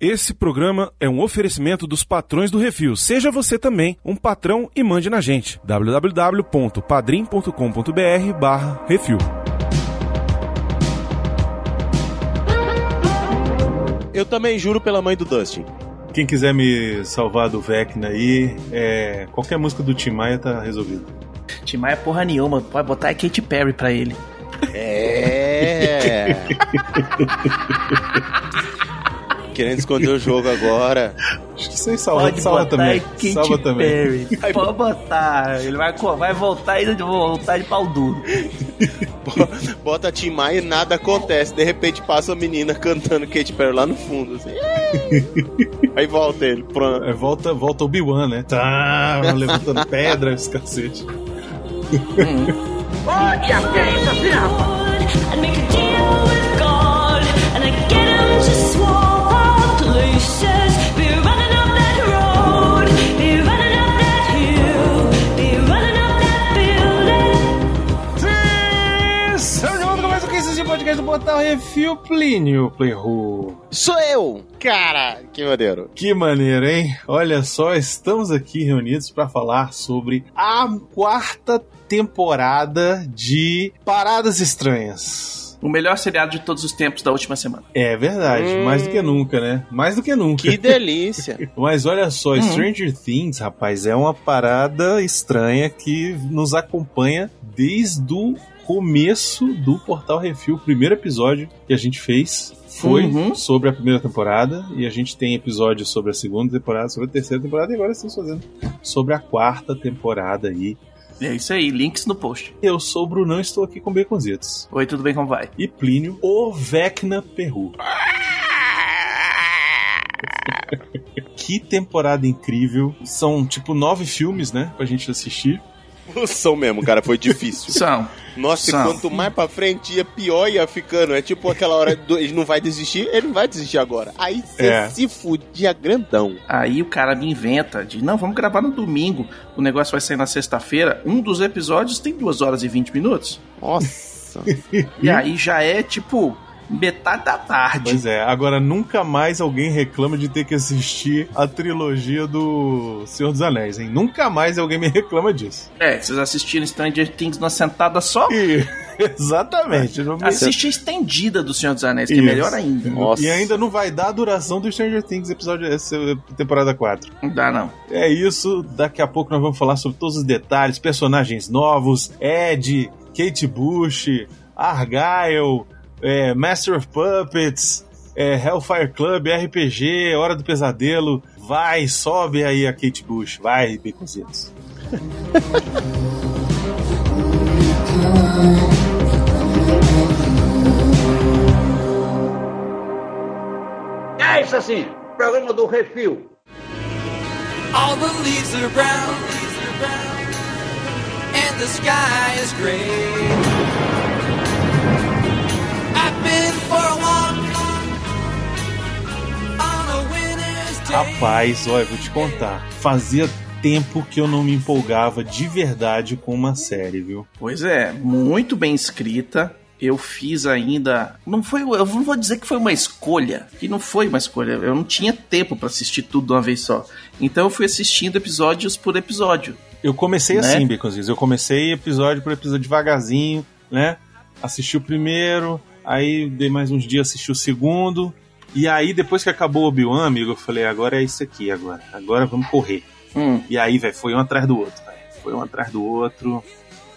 Esse programa é um oferecimento dos patrões do Refil. Seja você também um patrão e mande na gente. www.padrim.com.br barra Refil. Eu também juro pela mãe do Dustin. Quem quiser me salvar do Vecna aí, é... qualquer música do Tim Maia tá resolvido. Tim Maia porra nenhuma, pode botar a Katy Perry pra ele. É. Querendo esconder o jogo agora. Acho que isso aí salva, Pode salva botar também. a Katy Salva também. Perry. Pode botar. Ele vai, vai voltar e voltar de pau duro. Bota Tim Maia e nada acontece. De repente passa a menina cantando Katy Perry lá no fundo. Assim. Aí volta ele. Pronto. É, volta, volta o Obi-Wan, né? Tá, levantando pedra, esse cacete. A deal do Portal Refil Plínio Playroom. Sou eu! Cara, que maneiro. Que maneiro, hein? Olha só, estamos aqui reunidos para falar sobre a quarta temporada de Paradas Estranhas. O melhor seriado de todos os tempos da última semana. É verdade, Hum. mais do que nunca, né? Mais do que nunca. Que delícia. Mas olha só, Stranger Things, rapaz, é uma parada estranha que nos acompanha desde o começo do Portal Refil. O primeiro episódio que a gente fez foi Uhum. sobre a primeira temporada e a gente tem episódios sobre a segunda temporada, sobre a terceira temporada e agora estamos fazendo sobre a quarta temporada aí. É isso aí, links no post. Eu sou o Brunão e estou aqui com Baconzitos. Oi, tudo bem? Como vai? E Plínio, o Vecna Perru. que temporada incrível. São tipo nove filmes, né? Pra gente assistir. São mesmo, cara, foi difícil. São. Nossa, e São. quanto mais pra frente ia, pior ia ficando. É tipo aquela hora, do, ele não vai desistir, ele não vai desistir agora. Aí você É. se fudia grandão. Aí o cara me inventa de, não, vamos gravar no domingo. O negócio vai sair na sexta-feira. Um dos episódios tem 2 horas e 20 minutos. Nossa. E aí já é tipo metade da tarde. Pois é, agora nunca mais alguém reclama de ter que assistir a trilogia do Senhor dos Anéis, hein? Nunca mais alguém me reclama disso. É, vocês assistiram Stranger Things numa sentada só? E, exatamente. Me- Assiste a estendida do Senhor dos Anéis, que é Isso. melhor ainda. Nossa. E ainda não vai dar a duração do Stranger Things episódio essa temporada 4. Não dá, não. É isso, daqui a pouco nós vamos falar sobre todos os detalhes, personagens novos, Ed, Kate Bush, Argyle, é, Master of Puppets, é, Hellfire Club, RPG, Hora do Pesadelo. Vai, sobe aí a Kate Bush, vai, Baconzitos. É isso assim, programa do Refil. All the leaves are brown, leaves are brown, and the sky is gray. Rapaz, olha, vou te contar. Fazia tempo que eu não me empolgava de verdade com uma série, viu? Pois é, muito bem escrita. Eu fiz ainda. Não foi. Eu não vou dizer que foi uma escolha. Que não foi uma escolha. Eu não tinha tempo pra assistir tudo de uma vez só. Então eu fui assistindo episódios por episódio. Eu comecei Né? assim, Baconzitos. Eu comecei episódio por episódio devagarzinho, né? Assisti o primeiro, aí dei mais uns dias assisti o segundo. E aí, depois que acabou o Obi-Wan, amigo, eu falei, agora é isso aqui, agora. Agora vamos correr. Hum, E aí, velho, foi um atrás do outro, velho. Foi um atrás do outro.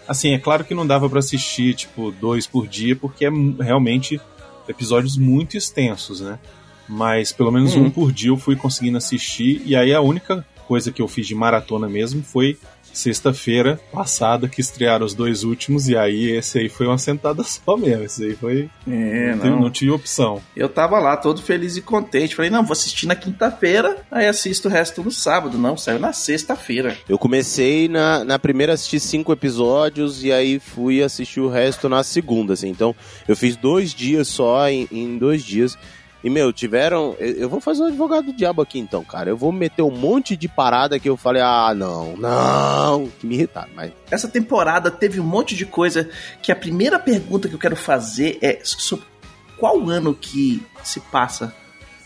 Assim, é claro que não dava pra assistir, tipo, dois por dia, porque é realmente episódios muito extensos, né? Mas pelo menos Uhum. um por dia eu fui conseguindo assistir. E aí a única coisa que eu fiz de maratona mesmo foi sexta-feira passada que estrearam os dois últimos. E aí esse aí foi uma sentada só mesmo. Esse aí foi. é, não, não. não tinha opção. Eu tava lá todo feliz e contente. Falei, não, vou assistir na quinta-feira, aí assisto o resto no sábado. Não, saiu na sexta-feira. Eu comecei na, na primeira a assistir cinco episódios e aí fui assistir o resto na segunda, assim. Então, eu fiz dois dias só em, em dois dias. E, meu, tiveram. Eu, vou fazer o advogado do diabo aqui então, cara. Eu vou meter um monte de parada que eu falei, ah, não, não. Que me irritaram, mas. Essa temporada teve um monte de coisa que a primeira pergunta que eu quero fazer é sobre qual ano que se passa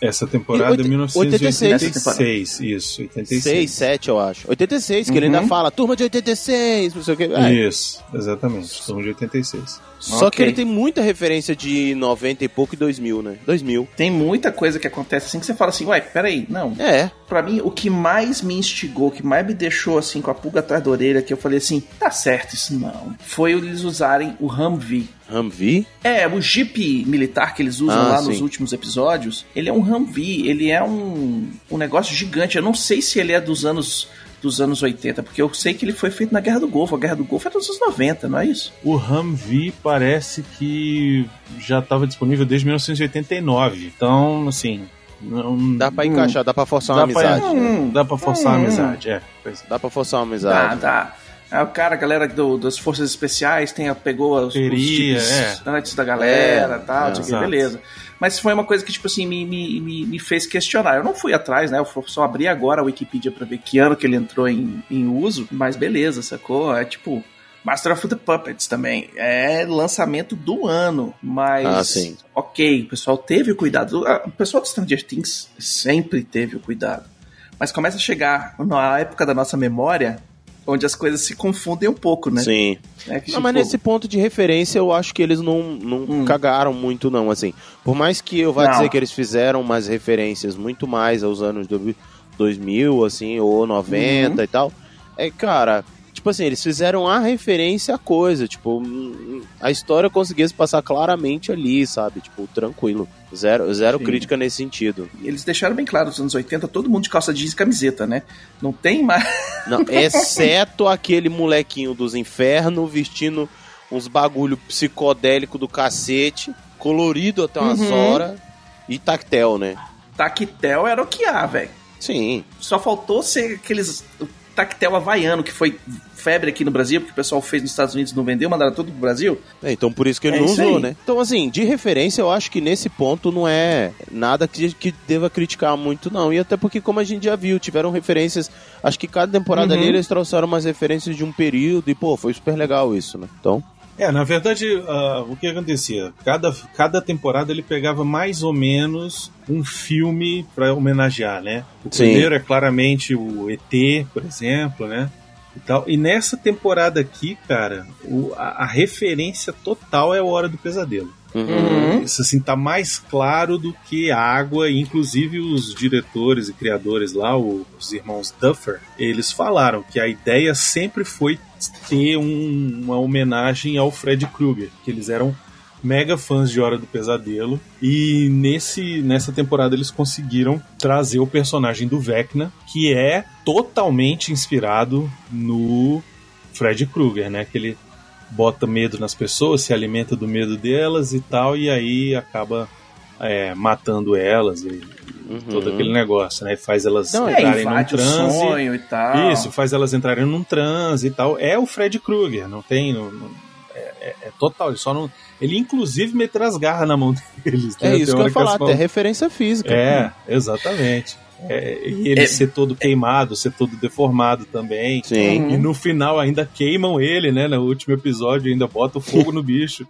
Essa temporada é oit- 1986, isso, 86. 6, 7, eu acho. 86, que ele ainda fala, turma de 86, não sei o que. É, Isso, exatamente, são de 86. Só Ok. que ele tem muita referência de 90 e pouco e 2000, né? 2000. Tem muita coisa que acontece assim que você fala assim, ué, peraí, não. É. Pra mim, o que mais me instigou, o que mais me deixou assim com a pulga atrás da orelha, que eu falei assim, tá certo isso não, foi eles usarem o Humvee. Humvee? É, o Jeep militar que eles usam Ah, lá nos sim. últimos episódios, ele é um Humvee, ele é um, um negócio gigante. Eu não sei se ele é dos anos dos anos 80, porque eu sei que ele foi feito na Guerra do Golfo. A Guerra do Golfo é dos anos 90, não é isso? O Humvee parece que já estava disponível desde 1989. Então, assim, não Dá pra encaixar, dá pra forçar uma dá pra, amizade. Hum. dá pra forçar a Hum. amizade, é. É. Dá pra forçar uma amizade. tá. Aí o cara, a galera do- das forças especiais, tem, a- pegou os, os Teria, chips é. antes da galera É, e tal, é, que, exato. beleza. Mas foi uma coisa que, tipo assim, me, me, me, fez questionar. Eu não fui atrás, né? Eu só abri agora a Wikipedia pra ver que ano que ele entrou em, em uso, mas beleza, sacou? É tipo. Master of the Puppets também. É lançamento do ano. Mas. Ah, sim. Ok, o pessoal teve o cuidado. Ah, O pessoal do Stranger Things sempre teve o cuidado. Mas começa a chegar na época da nossa memória, onde as coisas se confundem um pouco, né? Sim. É que, Não, mas tipo, nesse ponto de referência, eu acho que eles não, não Hum. cagaram muito, não, assim. Por mais que eu vá Não. dizer que eles fizeram umas referências muito mais aos anos do- 2000, assim, ou 90 Uhum. e tal, é, cara, tipo assim, eles fizeram a referência à coisa, tipo, hum, a história conseguia se passar claramente ali, sabe? Tipo, tranquilo. Zero, zero Sim. crítica nesse sentido. Eles deixaram bem claro nos anos 80, todo mundo de calça jeans e camiseta, né? Não tem mais. Não, exceto aquele molequinho dos infernos vestindo uns bagulho psicodélico do cacete, colorido até umas Uhum. horas, e tactel, né? Tactel era o que há, velho. Sim. Só faltou ser aqueles. Tactel havaiano, que foi febre aqui no Brasil, porque o pessoal fez nos Estados Unidos e não vendeu, mandaram tudo pro Brasil. É, então por isso que ele É não usou, aí. né? Então, assim, de referência, eu acho que nesse ponto não é nada que, que deva criticar muito, não. E até porque, como a gente já viu, tiveram referências. Acho que cada temporada Uhum. ali eles trouxeram umas referências de um período, e, pô, foi super legal isso, né? Então. É, na verdade, ah, o que acontecia? Cada, cada temporada ele pegava mais ou menos um filme pra homenagear, né? O Sim. primeiro é claramente o ET, por exemplo, né? E, tal. e nessa temporada aqui, cara, o- a, a referência total é a Hora do Pesadelo. Uhum. Isso assim tá mais claro do que água, inclusive os diretores e criadores lá, o- os irmãos Duffer, eles falaram que a ideia sempre foi ter um- uma homenagem ao Fred Krueger, que eles eram mega fãs de Hora do Pesadelo e nesse nessa temporada eles conseguiram trazer o personagem do Vecna, que é totalmente inspirado no Fred Krueger, né? Que ele bota medo nas pessoas, se alimenta do medo delas e tal, e aí acaba é, matando elas e Uhum. todo aquele negócio, né? Faz elas Não, É, entrarem num invade o transe. sonho e tal. Isso, faz elas entrarem num transe e tal. É o Fred Krueger, não tem. não- não- é, é- é total, ele só não. Ele inclusive meteu as garras na mão deles. É né? isso Tem que eu ia falar, até referência física. É, exatamente. É, e ele É- ser todo queimado, ser todo deformado também. Sim. E no final ainda queimam ele, né? No último episódio ainda bota o fogo no bicho.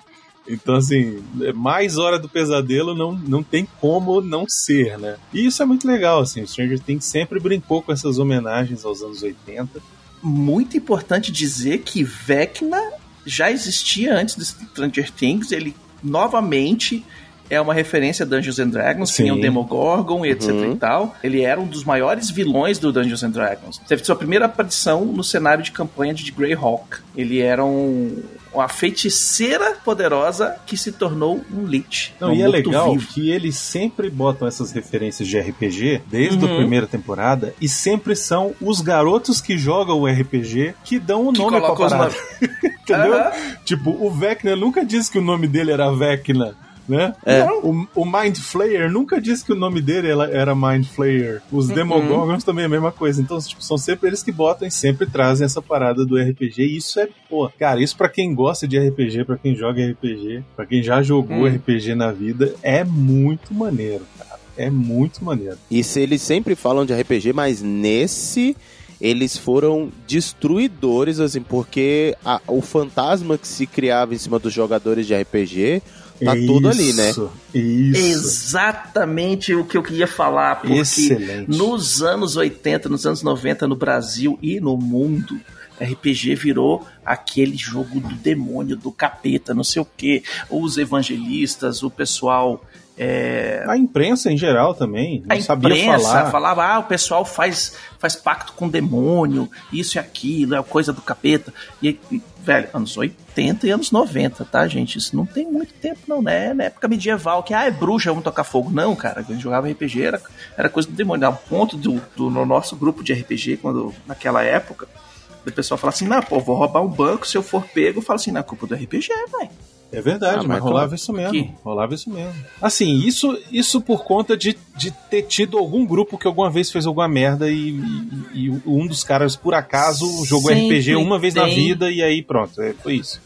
Então, assim, é mais hora do pesadelo não, não tem como não ser, né? E isso é muito legal, assim. O Stranger Things sempre brincou com essas homenagens aos anos 80. Muito importante dizer que Vecna já existia antes do Stranger Things. Ele novamente é uma referência a Dungeons and Dragons, Sim. tinha o Demogorgon e etc Uhum. e tal. Ele era um dos maiores vilões do Dungeons and Dragons. Teve sua primeira aparição no cenário de campanha de Greyhawk. Ele era um, uma feiticeira poderosa que se tornou um Lich. Não, um e é legal morto-vivo. que eles sempre botam essas referências de RPG desde Uhum. a primeira temporada e sempre são os garotos que jogam o RPG que dão o Que nome pra coloca os parada. Entendeu? Tipo, o Vecna nunca disse que o nome dele era Vecna. Né? É. O, o Mind Flayer nunca disse que o nome dele era, Mind Flayer. Os Demogorgons também é a mesma coisa. Então, tipo, são sempre eles que botam e sempre trazem essa parada do RPG. E isso é, pô, cara, isso pra quem gosta de RPG, pra quem joga RPG, pra quem já jogou Hum. RPG na vida, é muito maneiro, cara. É muito maneiro. E se eles sempre falam de RPG, mas nesse eles foram destruidores, assim, porque a- o fantasma que se criava em cima dos jogadores de RPG tá tudo ali, né? Isso, Isso. Exatamente o que eu queria falar, porque Excelente. nos anos 80, nos anos 90 no Brasil e no mundo, RPG virou aquele jogo do demônio, do capeta, não sei o que. Os evangelistas, o pessoal. É, A imprensa em geral também. Não a sabia imprensa falar. falava, ah, o pessoal faz, faz pacto com o demônio, isso e aquilo, é coisa do capeta. E, velho, anos 80 e anos 90, tá, gente? Isso não tem muito tempo, não, né? Na época medieval, que, ah, é bruxa, vamos tocar fogo. Não, cara, quando a gente jogava RPG era, era coisa do demônio. Ao ponto do, do no nosso grupo de RPG, quando, naquela época, o pessoal fala assim, não, pô, vou roubar um banco, se eu for pego, eu falo assim, na culpa do RPG, velho. É verdade, Ah, mas, mas rolava isso mesmo. Que? Rolava isso mesmo. Assim, isso, isso por conta de, de ter tido algum grupo que alguma vez fez alguma merda e, e- e um dos caras, por acaso, jogou Sempre RPG uma vez na tem. vida e aí pronto, é, foi isso.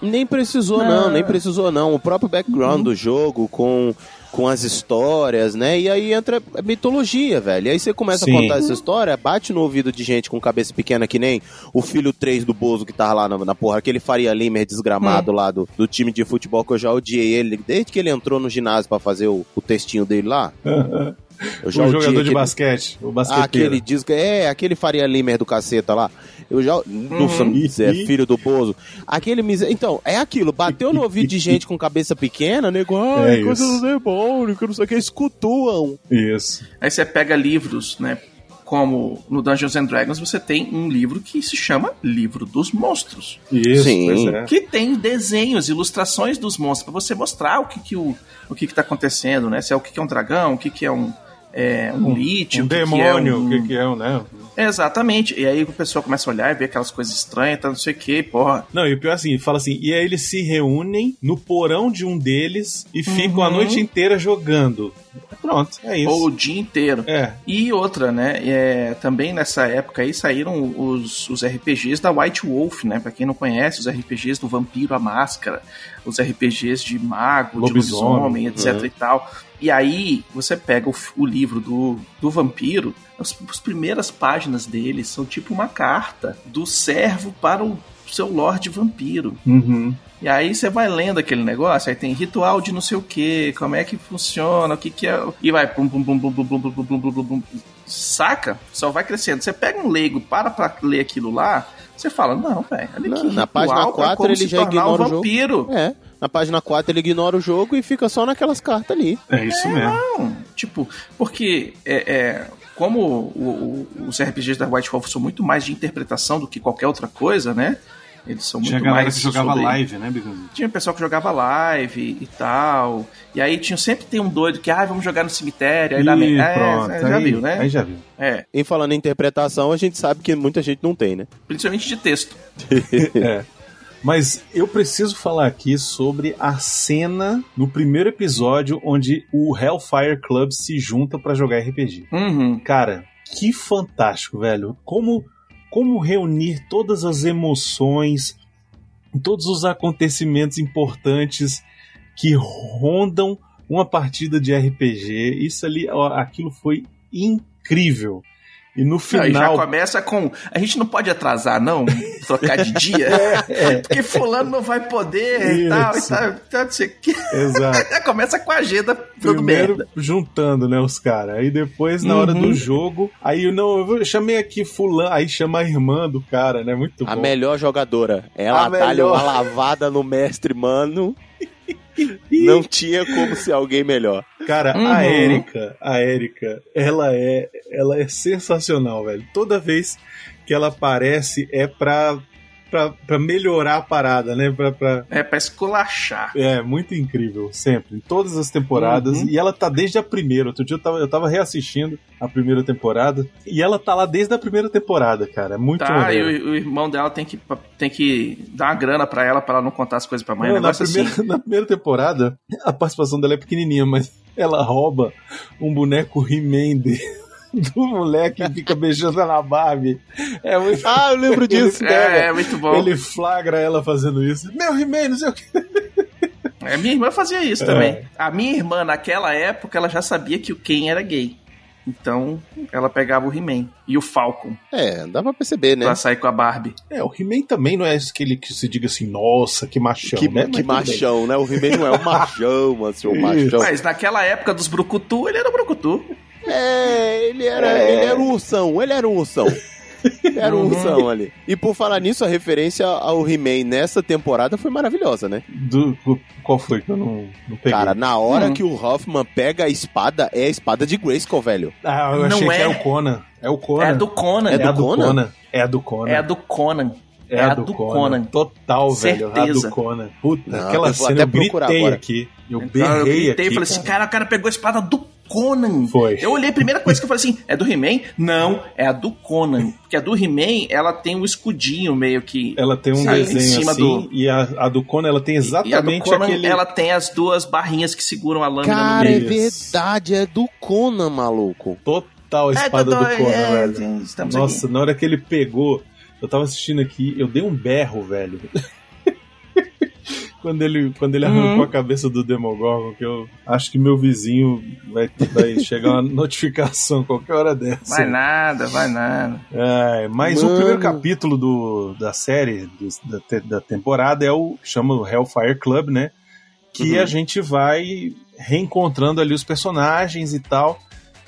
Nem precisou, não. nem precisou, não. O próprio background do jogo, com, com as histórias, né? E aí entra a mitologia, velho. E aí você começa Sim. a contar essa história, bate no ouvido de gente com cabeça pequena, que nem o filho 3 do Bozo que tava lá na, na porra, aquele Faria Limer desgramado lá do, do time de futebol que eu já odiei ele, desde que ele entrou no ginásio pra fazer o, o textinho dele lá. Eu o já odiei jogador de aquele- basquete, o ah, basqueteiro. aquele disco, é, aquele Faria Limer do caceta lá. Eu já. Nossa, é filho do Bozo. Aquele miser... Então, é aquilo, bateu no ouvido de gente com cabeça pequena, nego, ai, É coisa isso. do demônio, que não sei o que, escutuam. Isso. Aí você pega livros, né? Como no Dungeons and Dragons você tem um livro que se chama Livro dos Monstros. Isso, Sim. pois é. Que tem desenhos, ilustrações dos monstros, pra você mostrar o que, que, o, o que, que tá acontecendo, né? Se é o que, que é um dragão, o que, que é um, é, um, Um o que, demônio, que é o um... que, que é, um, né? Exatamente. E aí o pessoal começa a olhar e ver aquelas coisas estranhas, tá não sei o que, porra. Não, e o pior é assim, fala assim, e aí eles se reúnem no porão de um deles e ficam a Uhum. noite inteira jogando. Pronto, é isso. Ou o dia inteiro. É, E outra, né? É, também nessa época aí saíram os, os RPGs da White Wolf, né? Pra quem não conhece, os RPGs do Vampiro à Máscara, os RPGs de Mago, Lobisomem, de Lobisomem, etc e tal. E aí você pega o, o livro do, do Vampiro, as, as primeiras páginas dele são tipo uma carta do servo para o seu Lorde Vampiro. uhum. E aí você vai lendo aquele negócio, aí tem ritual de não sei o que, como é que funciona, o que que é. E vai pum pum pum pum pum pum pum pum pum pum pum pum. Saca? Só vai crescendo. Você pega um leigo, para pra ler aquilo lá, você fala, não, velho, olha Não, aqui. na ritual página pra 4 como ele se já tornar ignora um o jogo. vampiro. É. Na página 4 ele ignora o jogo e fica só naquelas cartas ali. É isso mesmo. Não, tipo, porque é, é, como o- o- os RPGs da White Wolf são muito mais de interpretação do que qualquer outra coisa, né? Eles são Tinha muito galera mais que jogava sobre- live, né, Bigunzi? Tinha pessoal que jogava live e tal. E aí tinha, sempre tem um doido que, ah, vamos jogar no cemitério. Aí dá Ih, merda. É, pronto, é, já aí, viu, né? Aí já viu. É, E falando em interpretação, a gente sabe que muita gente não tem, né? principalmente de texto. É. Mas eu preciso falar aqui sobre a cena no primeiro episódio onde o Hellfire Club se junta pra jogar RPG. Uhum. Cara, que fantástico, velho. Como, como reunir todas as emoções, todos os acontecimentos importantes que rondam uma partida de RPG. Isso ali, ó, aquilo foi incrível. E no Aí já final. começa com. A gente não pode atrasar, não? Trocar de dia. Porque fulano não vai poder e tal, e tal, e tal, não sei o quê. Exato. Já começa com a agenda dando Primeiro merda. juntando, né, os caras. Aí depois, na hora Uhum. do jogo, aí eu não, eu chamei aqui fulano, aí chama a irmã do cara, né? Muito A bom. melhor jogadora. Ela A dá-lhe melhor. uma lavada no mestre, mano. Não tinha como ser alguém melhor. Cara, Uhum. a Erika, a Erika, ela é, ela é sensacional, velho. Toda vez que ela aparece é pra, pra, pra melhorar a parada, né? Pra, pra- É pra esculachar. É, muito incrível, sempre, em todas as temporadas. Uhum. E ela tá desde a primeira. Outro dia eu tava, eu tava reassistindo a primeira temporada. E ela tá lá desde a primeira temporada, cara. É muito Tá, e o, o irmão dela tem que, tem que dar uma grana pra ela pra ela não contar as coisas pra mãe. Não, um na, negócio primeira, assim. na primeira temporada, a participação dela é pequenininha, mas ela rouba um boneco He-Man de- do moleque e fica beijando na Barbie. É muito... Ah, eu lembro disso, Ele-? É, é muito bom. Ele flagra ela fazendo isso. Meu He-Man, não sei o que. É, minha irmã fazia isso É. também. A minha irmã, naquela época, ela já sabia que o Ken era gay. Então, ela pegava o He-Man e o Falcon É, dá pra perceber, né? pra sair com a Barbie. É, o He-Man também não é aquele que se diga assim, nossa, que machão, Que, né? que machão, né? O He-Man não é um machão, mano, seu machão. Mas naquela época dos Brucutu, ele era Brucutu. É, ele era, ele era um ursão, ele era um ursão. Era um ursão ali. E por falar nisso, a referência ao He-Man nessa temporada foi maravilhosa, né? Do, qual foi que eu não, não peguei? Cara, na hora Hum. que o Hoffman pega a espada, é a espada de Grayskull, velho. ah, eu Não achei que é. é o Conan. É o Conan. É a do Conan. É É a do do Conan? Conan. É a do Conan. É a do Conan. É a do Conan. Total, velho. A Certeza. do Conan. Puta, Não, aquela eu vou cena até eu gritei agora. aqui. Eu Então, berrei eu gritei aqui. e falei assim, cara, o cara pegou a espada do Conan. Foi. Eu olhei, a primeira coisa que eu falei assim, é do He-Man? Não, é a do Conan. Porque a do He-Man, ela tem um escudinho meio que... Ela tem um Sabe, em desenho cima assim, do- e a, a do Conan ela tem E a do exatamente Conan, aquele... ela tem as duas barrinhas que seguram a lâmina Cara, no é meio. verdade, é do Conan, maluco. Total a É, espada tô- do Conan, é, velho. Nossa, aqui. na hora que ele pegou, eu tava assistindo aqui, eu dei um berro, velho. Quando ele, quando ele Uhum. arrancou a cabeça do Demogorgon, que eu acho que meu vizinho vai, vai chegar uma notificação qualquer hora dessa. Vai nada, vai nada. É, mas o Mano. primeiro capítulo do, da série, do- da, da temporada, é o chama o Hellfire Club, né? Que Uhum. a gente vai reencontrando ali os personagens e tal.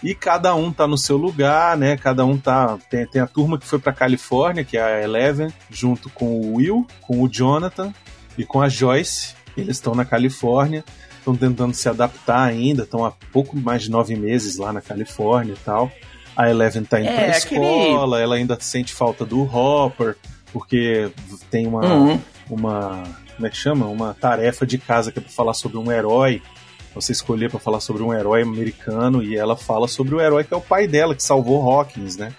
E cada um tá no seu lugar, né? Cada um tá. Tem, tem a turma que foi pra Califórnia, que é a Eleven, junto com o Will, com o Jonathan e com a Joyce. Eles estão na Califórnia, estão tentando se adaptar ainda, estão há pouco mais de nove meses lá na Califórnia e tal. A Eleven tá indo É, pra aquele- escola, ela ainda sente falta do Hopper, porque tem uma, Uhum. uma. Como é que chama? Uma tarefa de casa que é pra falar sobre um herói. Você escolher pra falar sobre um herói americano e ela fala sobre o herói que é o pai dela, que salvou Hawkins, né?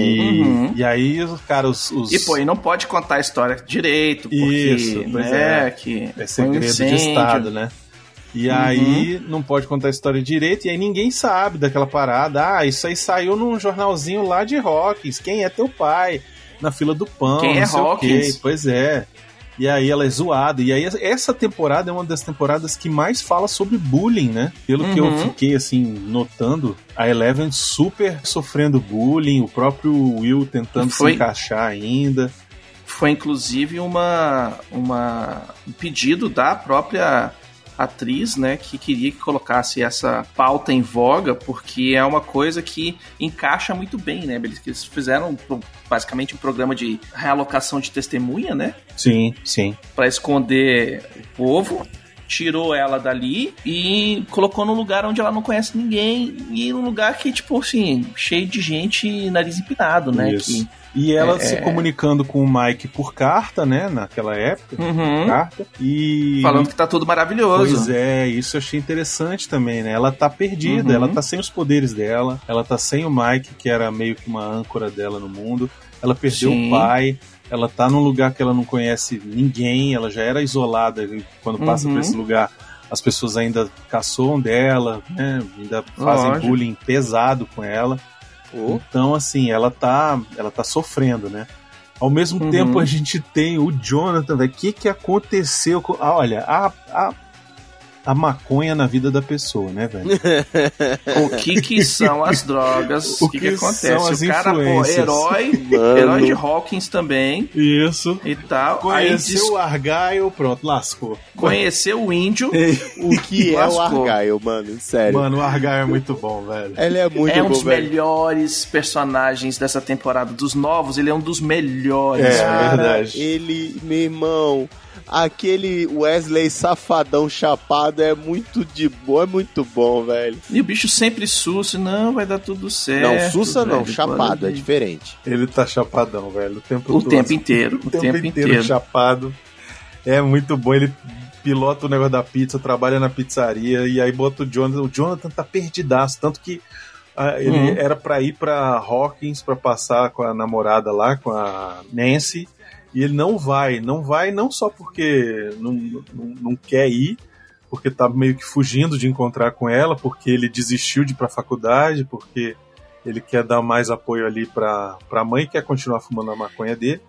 E, Uhum. e aí, cara, os. os- E pô, e não pode contar a história direito, porque Isso, pois né, é. que É foi um segredo de. Estado, né? E Uhum. aí não pode contar a história direito, e aí ninguém sabe daquela parada. Ah, isso aí saiu num jornalzinho lá de Hawkins. Quem é teu pai? Na fila do pão. Quem é. Hawkins? Pois é. E aí ela é zoada. E aí essa temporada é uma das temporadas que mais fala sobre bullying, né? Pelo que eu Uhum. fiquei assim notando, a Eleven super sofrendo bullying, o próprio Will tentando Foi. se encaixar ainda. Foi inclusive uma, uma um pedido da própria atriz, né, que queria que colocasse essa pauta em voga, porque é uma coisa que encaixa muito bem, né? Eles, eles fizeram basicamente um programa de realocação de testemunha, né? Sim, sim. Pra esconder o povo. Tirou ela dali e colocou num lugar onde ela não conhece ninguém. E num lugar que, tipo assim, cheio de gente nariz empinado, né? Isso. Que, E ela É, se é. comunicando com o Mike por carta, né? Naquela época. Uhum. Carta. E. falando que tá tudo maravilhoso. Pois é, isso eu achei interessante também, né? Ela tá perdida, Uhum. ela tá sem os poderes dela, ela tá sem o Mike, que era meio que uma âncora dela no mundo. Ela perdeu Sim. o pai, ela tá num lugar que ela não conhece ninguém, ela já era isolada e quando passa Uhum. por esse lugar. As pessoas ainda caçoam dela, né? Ainda fazem Lógico. bullying pesado com ela. Oh, Então, assim, ela tá, ela tá sofrendo, né? Ao mesmo Uhum. tempo, a gente tem o Jonathan, velho. O que que aconteceu com... Ah, olha, a, a, a maconha na vida da pessoa, né, velho? O que que são as drogas? O que, que que acontece? são as o cara, pô, herói, Mano. herói de Hawkins também Isso. e tal. Conheceu diz- o Argyle, pronto, lascou. conheceu o índio. o que é o. Argyle, mano? Sério. Mano, o Argyle é muito bom, velho. Ele é muito é um bom, dos velho. melhores personagens dessa temporada. Dos novos, ele é um dos melhores. É, velho. Cara, verdade. ele, meu irmão, aquele Wesley safadão chapado é muito de boa, é muito bom, velho. E o bicho sempre susto. Não, vai dar tudo certo. não, sussa não, velho. chapado, é diferente. Ele tá chapadão, velho, o tempo O todo. tempo inteiro. O O tempo inteiro, inteiro. chapado. É muito bom. Ele pilota o negócio da pizza, trabalha na pizzaria e aí bota o Jonathan. O Jonathan tá perdidaço, tanto que ah, ele Uhum. era pra ir pra Hawkins pra passar com a namorada lá, com a Nancy, e ele não vai. Não vai não só porque não, não, não quer ir, porque tá meio que fugindo de encontrar com ela, porque ele desistiu de ir pra faculdade, porque ele quer dar mais apoio ali pra, pra mãe, quer continuar fumando a maconha dele.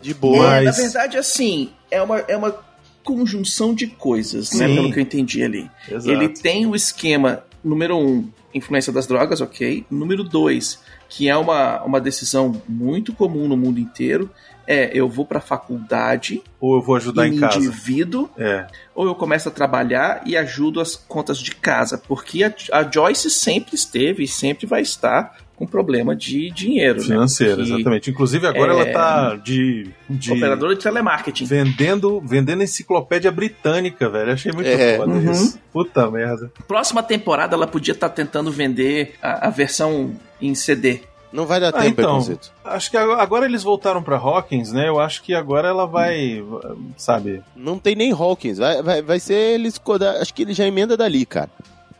De boa. Mas- É, na verdade, assim, é uma, é uma conjunção de coisas, né? Sim. Pelo que eu entendi ali. Exato. Ele tem o esquema número um influência das drogas, ok. Número dois, que é uma, uma decisão muito comum no mundo inteiro, é eu vou pra faculdade Ou eu vou ajudar em casa. endivido, É. ou eu começo a trabalhar e ajudo as contas de casa, porque a, a Joyce sempre esteve e sempre vai estar com problema de dinheiro, Financeiro, né? Porque exatamente. Inclusive agora é- ela tá de. de Operadora de telemarketing. vendendo, vendendo enciclopédia britânica, velho. Achei muito É. foda Uhum. isso. Puta merda. Próxima temporada ela podia estar tentando vender a, a versão em CD. Não vai dar Ah, tempo, então. Preconceito. Acho que agora, eles voltaram pra Hawkins, né? Eu acho que agora ela vai, sabe? Não tem nem Hawkins. Vai, vai, vai ser eles. Acho que ele já emenda dali, cara.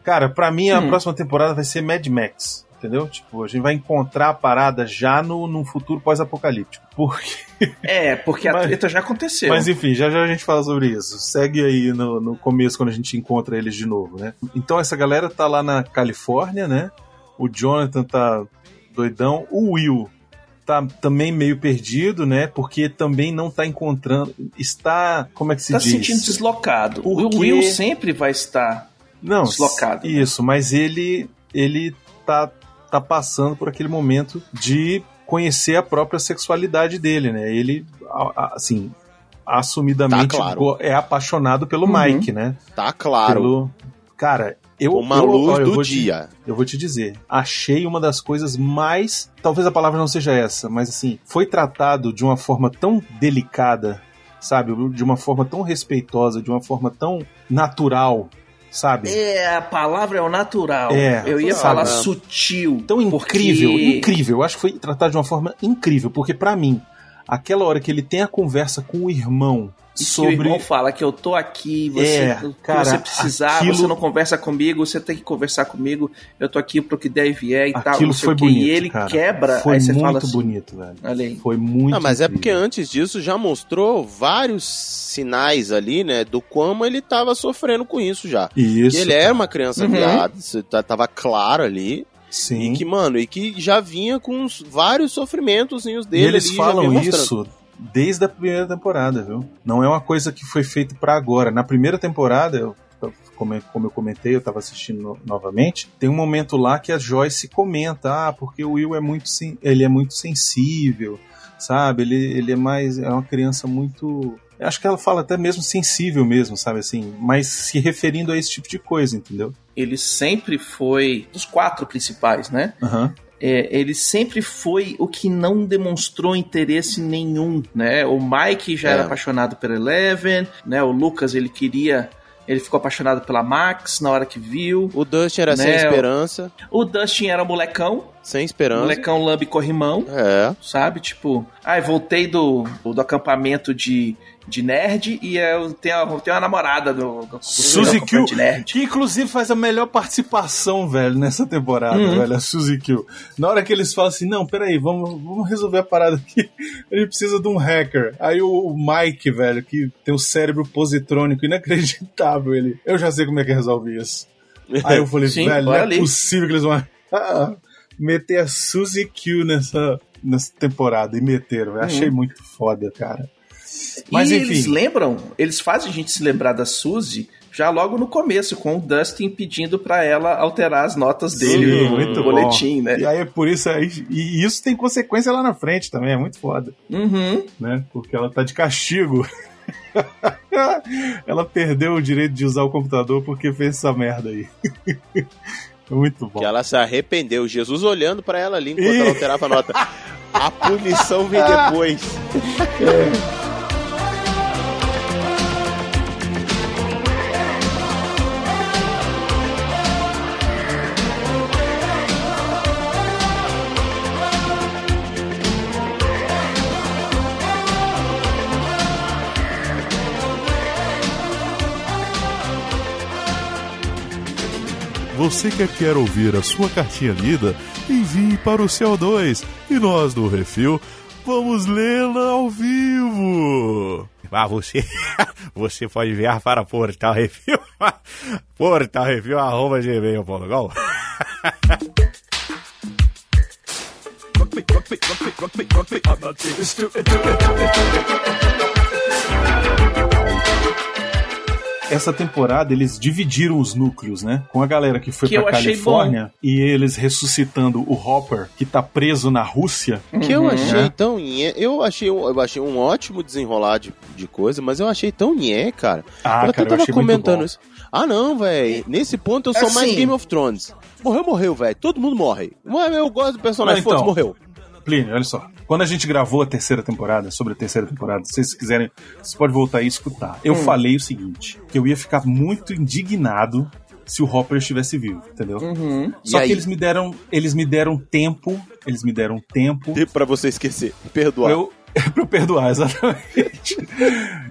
Cara, pra mim a Hum. próxima temporada vai ser Mad Max. Entendeu? Tipo, a gente vai encontrar a parada já no, num futuro pós-apocalíptico. Porque. É, porque a treta já aconteceu. Mas enfim, já já a gente fala sobre isso. Segue aí no, no começo, quando a gente encontra eles de novo, né? Então essa galera tá lá na Califórnia, né? O Jonathan tá doidão. O Will tá também meio perdido, né? Porque também não tá encontrando. Está. Como é que se tá se diz? sentindo deslocado. O? Will sempre vai estar. não, deslocado, né? Isso, mas ele ele tá, tá passando por aquele momento de conhecer a própria sexualidade dele, né? Ele, assim, assumidamente Tá claro. é apaixonado pelo Uhum. Mike, né? Tá claro. Pelo... Cara, eu, Uma eu, luz olha, eu do vou te- dia. eu vou te dizer, achei uma das coisas mais. Talvez a palavra não seja essa, mas assim, foi tratado de uma forma tão delicada, sabe? De uma forma tão respeitosa, de uma forma tão natural, sabe? É, a palavra é o natural. É, Eu ia sabe? falar sutil. Tão incrível, porque- incrível. Eu acho que foi tratado de uma forma incrível, porque pra mim, aquela hora que ele tem a conversa com o irmão E que o sobre irmão fala que eu tô aqui, você, É, cara, você precisar, aquilo- você não conversa comigo, você tem que conversar comigo, eu tô aqui pro que der e vier e tal, aquilo não sei foi bonito, E ele cara. quebra, Foi aí você muito fala assim, bonito, velho. olha aí. Foi muito Ah, mas é incrível. porque antes disso já mostrou vários sinais ali, né? Do como ele tava sofrendo com isso já. Isso. Que ele era uma criança Uhum. viada, tá- tava claro ali. Sim. E que, mano, e que já vinha com vários sofrimentos E dele eles ali, falam isso desde a primeira temporada, viu? Não é uma coisa que foi feita pra agora. Na primeira temporada, eu, como, eu- comentei, eu tava assistindo no- novamente, tem um momento lá que a Joyce comenta, ah, porque o Will é muito, ele é muito sensível, sabe? Ele, ele é mais, é uma criança muito... Acho que ela fala até mesmo sensível mesmo, sabe assim? Mas se referindo a esse tipo de coisa, entendeu? Ele sempre foi, dos quatro principais, né? Aham. É, ele sempre foi o que não demonstrou interesse nenhum, né? O Mike já É. era apaixonado pela Eleven, né? O Lucas, ele queria... Ele ficou apaixonado pela Max na hora que viu. O Dustin era sem Né, esperança, O Dustin era molecão, sem esperança. molecão lambe corrimão, É. sabe? Tipo, ai, voltei do, do acampamento de, de nerd e eu tenho, eu tenho uma namorada do, do, Suzy Q, de nerd. que inclusive faz a melhor participação, velho, nessa temporada, Uhum. velho, a Suzy Q. Na hora que eles falam assim, não, peraí, vamos, vamos resolver a parada aqui, a gente precisa de um hacker. Aí o, o Mike, velho, que tem o cérebro positrônico inacreditável, ele, eu já sei como é que resolve isso. Aí eu falei, Sim, velho, não é ali. possível que eles vão meter a Suzy Q nessa, nessa temporada, e meteram, eu achei muito foda, cara. Mas e enfim. eles lembram, eles fazem a gente se lembrar da Suzy já logo no começo, com o Dustin pedindo pra ela alterar as notas dele Sim, no, no bom. boletim, né? E aí é por isso aí, e isso tem consequência lá na frente também, é muito foda. Uhum. né? Porque ela tá de castigo. ela perdeu o direito de usar o computador porque fez essa merda aí. Muito bom. Que ela se arrependeu. Jesus olhando pra ela ali enquanto Ih. ela alterava a nota. A punição vem depois. Você que quer ouvir a sua cartinha lida, envie para o CO2 e nós do Refil vamos lê-la ao vivo. Ah, você, você pode enviar para Portal Review, Portal Review, arroba gmail.com. essa temporada eles dividiram os núcleos, né? Com a galera que foi Que eu pra Califórnia e eles ressuscitando o Hopper, que tá preso na Rússia. Que eu Uhum. achei tão nhé. Eu achei, um- eu achei um ótimo desenrolar de, de coisa, mas eu achei tão nhé, cara. Ah, eu até cara, eu tava muito comentando bom. isso. Ah, não, velho. Nesse ponto eu sou mais Assim- Game of Thrones. Morreu, morreu, velho. Todo mundo morre. Mas eu gosto do personagem. Então. Foda-se, morreu. Plínio, olha só. Quando a gente gravou a terceira temporada, sobre a terceira temporada, se vocês quiserem, vocês podem voltar e escutar. Eu Hum. falei o seguinte, que eu ia ficar muito indignado se o Hopper estivesse vivo, entendeu? Uhum. E Só que aí? eles me deram, eles me deram tempo, eles me deram tempo Tempo pra você esquecer. Perdoar. eu, pra eu perdoar, exatamente.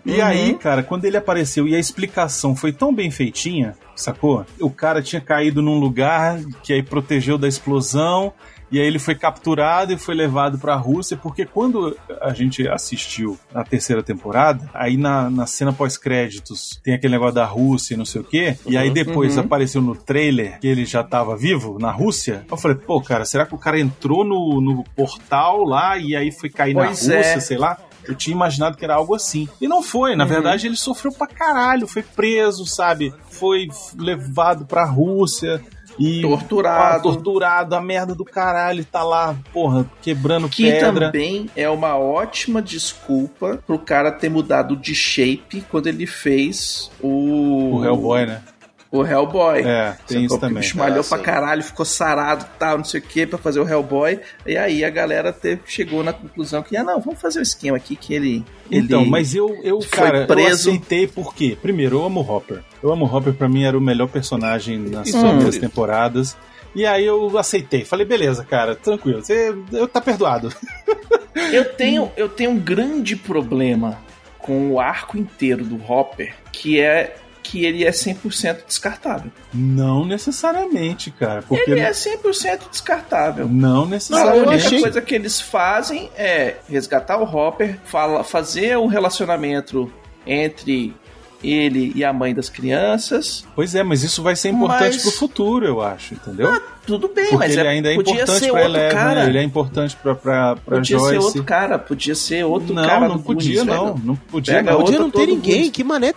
E Uhum. aí, cara, quando ele apareceu e a explicação foi tão bem feitinha, sacou? O cara tinha caído num lugar que aí protegeu da explosão. E aí ele foi capturado e foi levado pra Rússia, porque quando a gente assistiu a terceira temporada, aí na, na cena pós-créditos tem aquele negócio da Rússia e não sei o quê, e aí depois Uhum. apareceu no trailer que ele já tava vivo na Rússia. Eu falei, pô, cara, será que o cara entrou no, no portal lá e aí foi cair na Pois Rússia, é. sei lá? Eu tinha imaginado que era algo assim. E não foi. Na Uhum. verdade, ele sofreu pra caralho. Foi preso, sabe? Foi levado pra Rússia. E Torturado. Ah, torturado, a merda do caralho, tá lá, porra, quebrando Que pedra. também é uma ótima desculpa pro cara ter mudado de shape quando ele fez o. O Hellboy, né? O Hellboy. É, tem isso Porque também. O bicho malhou Ah, pra caralho, ficou sarado e tal, não sei o que, pra fazer o Hellboy. E aí a galera teve, chegou na conclusão que, ah, não, vamos fazer o esquema aqui que ele. Então, ele... mas eu, eu foi cara, eu preso. aceitei por quê? Primeiro, eu amo o Hopper. Eu amo o Hopper, pra mim era o melhor personagem nas é primeiras temporadas. E aí eu aceitei. Falei, beleza, cara, tranquilo. Você eu tá perdoado. Eu tenho, eu tenho um grande problema com o arco inteiro do Hopper, que é que ele é 100% descartável. Não necessariamente, cara. Porque Ele é 100% descartável. não A necessariamente. única achei- coisa que eles fazem é resgatar o Hopper, fala, fazer um relacionamento entre ele e a mãe das crianças. Pois é, mas isso vai ser importante Mas- pro futuro, eu acho, entendeu? Tudo bem, Porque mas ele é, ainda é podia importante ser pra outro Eleven, cara. ele é importante pra, pra, pra podia Joyce. ser outro cara, podia ser outro não, cara não do podia Goonies, não, não podia Pega não. outro Podia não ter ninguém. Goonies. Que mané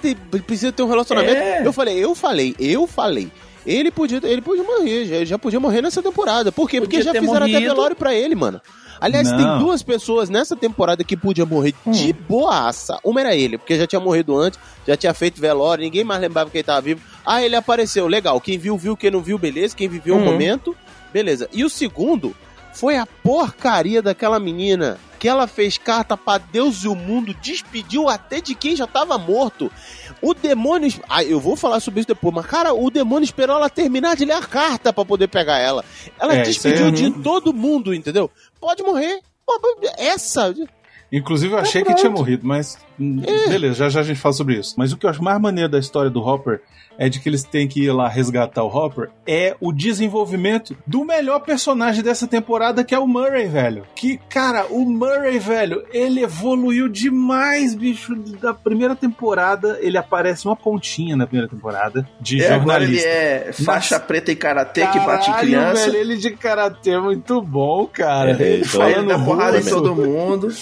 precisa ter um relacionamento. É. Eu falei, eu falei, eu falei. Ele podia, ele podia morrer, já, já podia morrer nessa temporada. Por quê? Porque Podia já ter fizeram até morrido. velório pra ele, mano. Aliás, Não. tem duas pessoas nessa temporada que podiam morrer Hum. de boaça. Uma era ele, porque já tinha morrido antes, já tinha feito velório, ninguém mais lembrava que ele tava vivo. Ah, ele apareceu, legal. Quem viu, viu. Quem não viu, beleza. Quem viveu o Uhum. momento, beleza. E o segundo foi a porcaria daquela menina que ela fez carta pra Deus e o mundo, despediu até de quem já tava morto. O demônio. Ah, eu vou falar sobre isso depois, mas cara, o demônio esperou ela terminar de ler a carta pra poder pegar ela. Ela É, despediu aí, de todo mundo, entendeu? Pode morrer. Essa. Inclusive eu achei que tinha morrido, mas hum, beleza, já já a gente fala sobre isso. Mas o que eu acho mais maneiro da história do Hopper é de que eles têm que ir lá resgatar o Hopper, é o desenvolvimento do melhor personagem dessa temporada, que é o Murray, velho. Que, cara, o Murray, velho, ele evoluiu demais, bicho. Da primeira temporada, ele aparece uma pontinha na primeira temporada de É, agora ele jornalista. é faixa preta em karatê que bate em criança. Velho, ele de karatê é muito bom, cara. É, ele então, Ele falando dá porrada em todo mundo.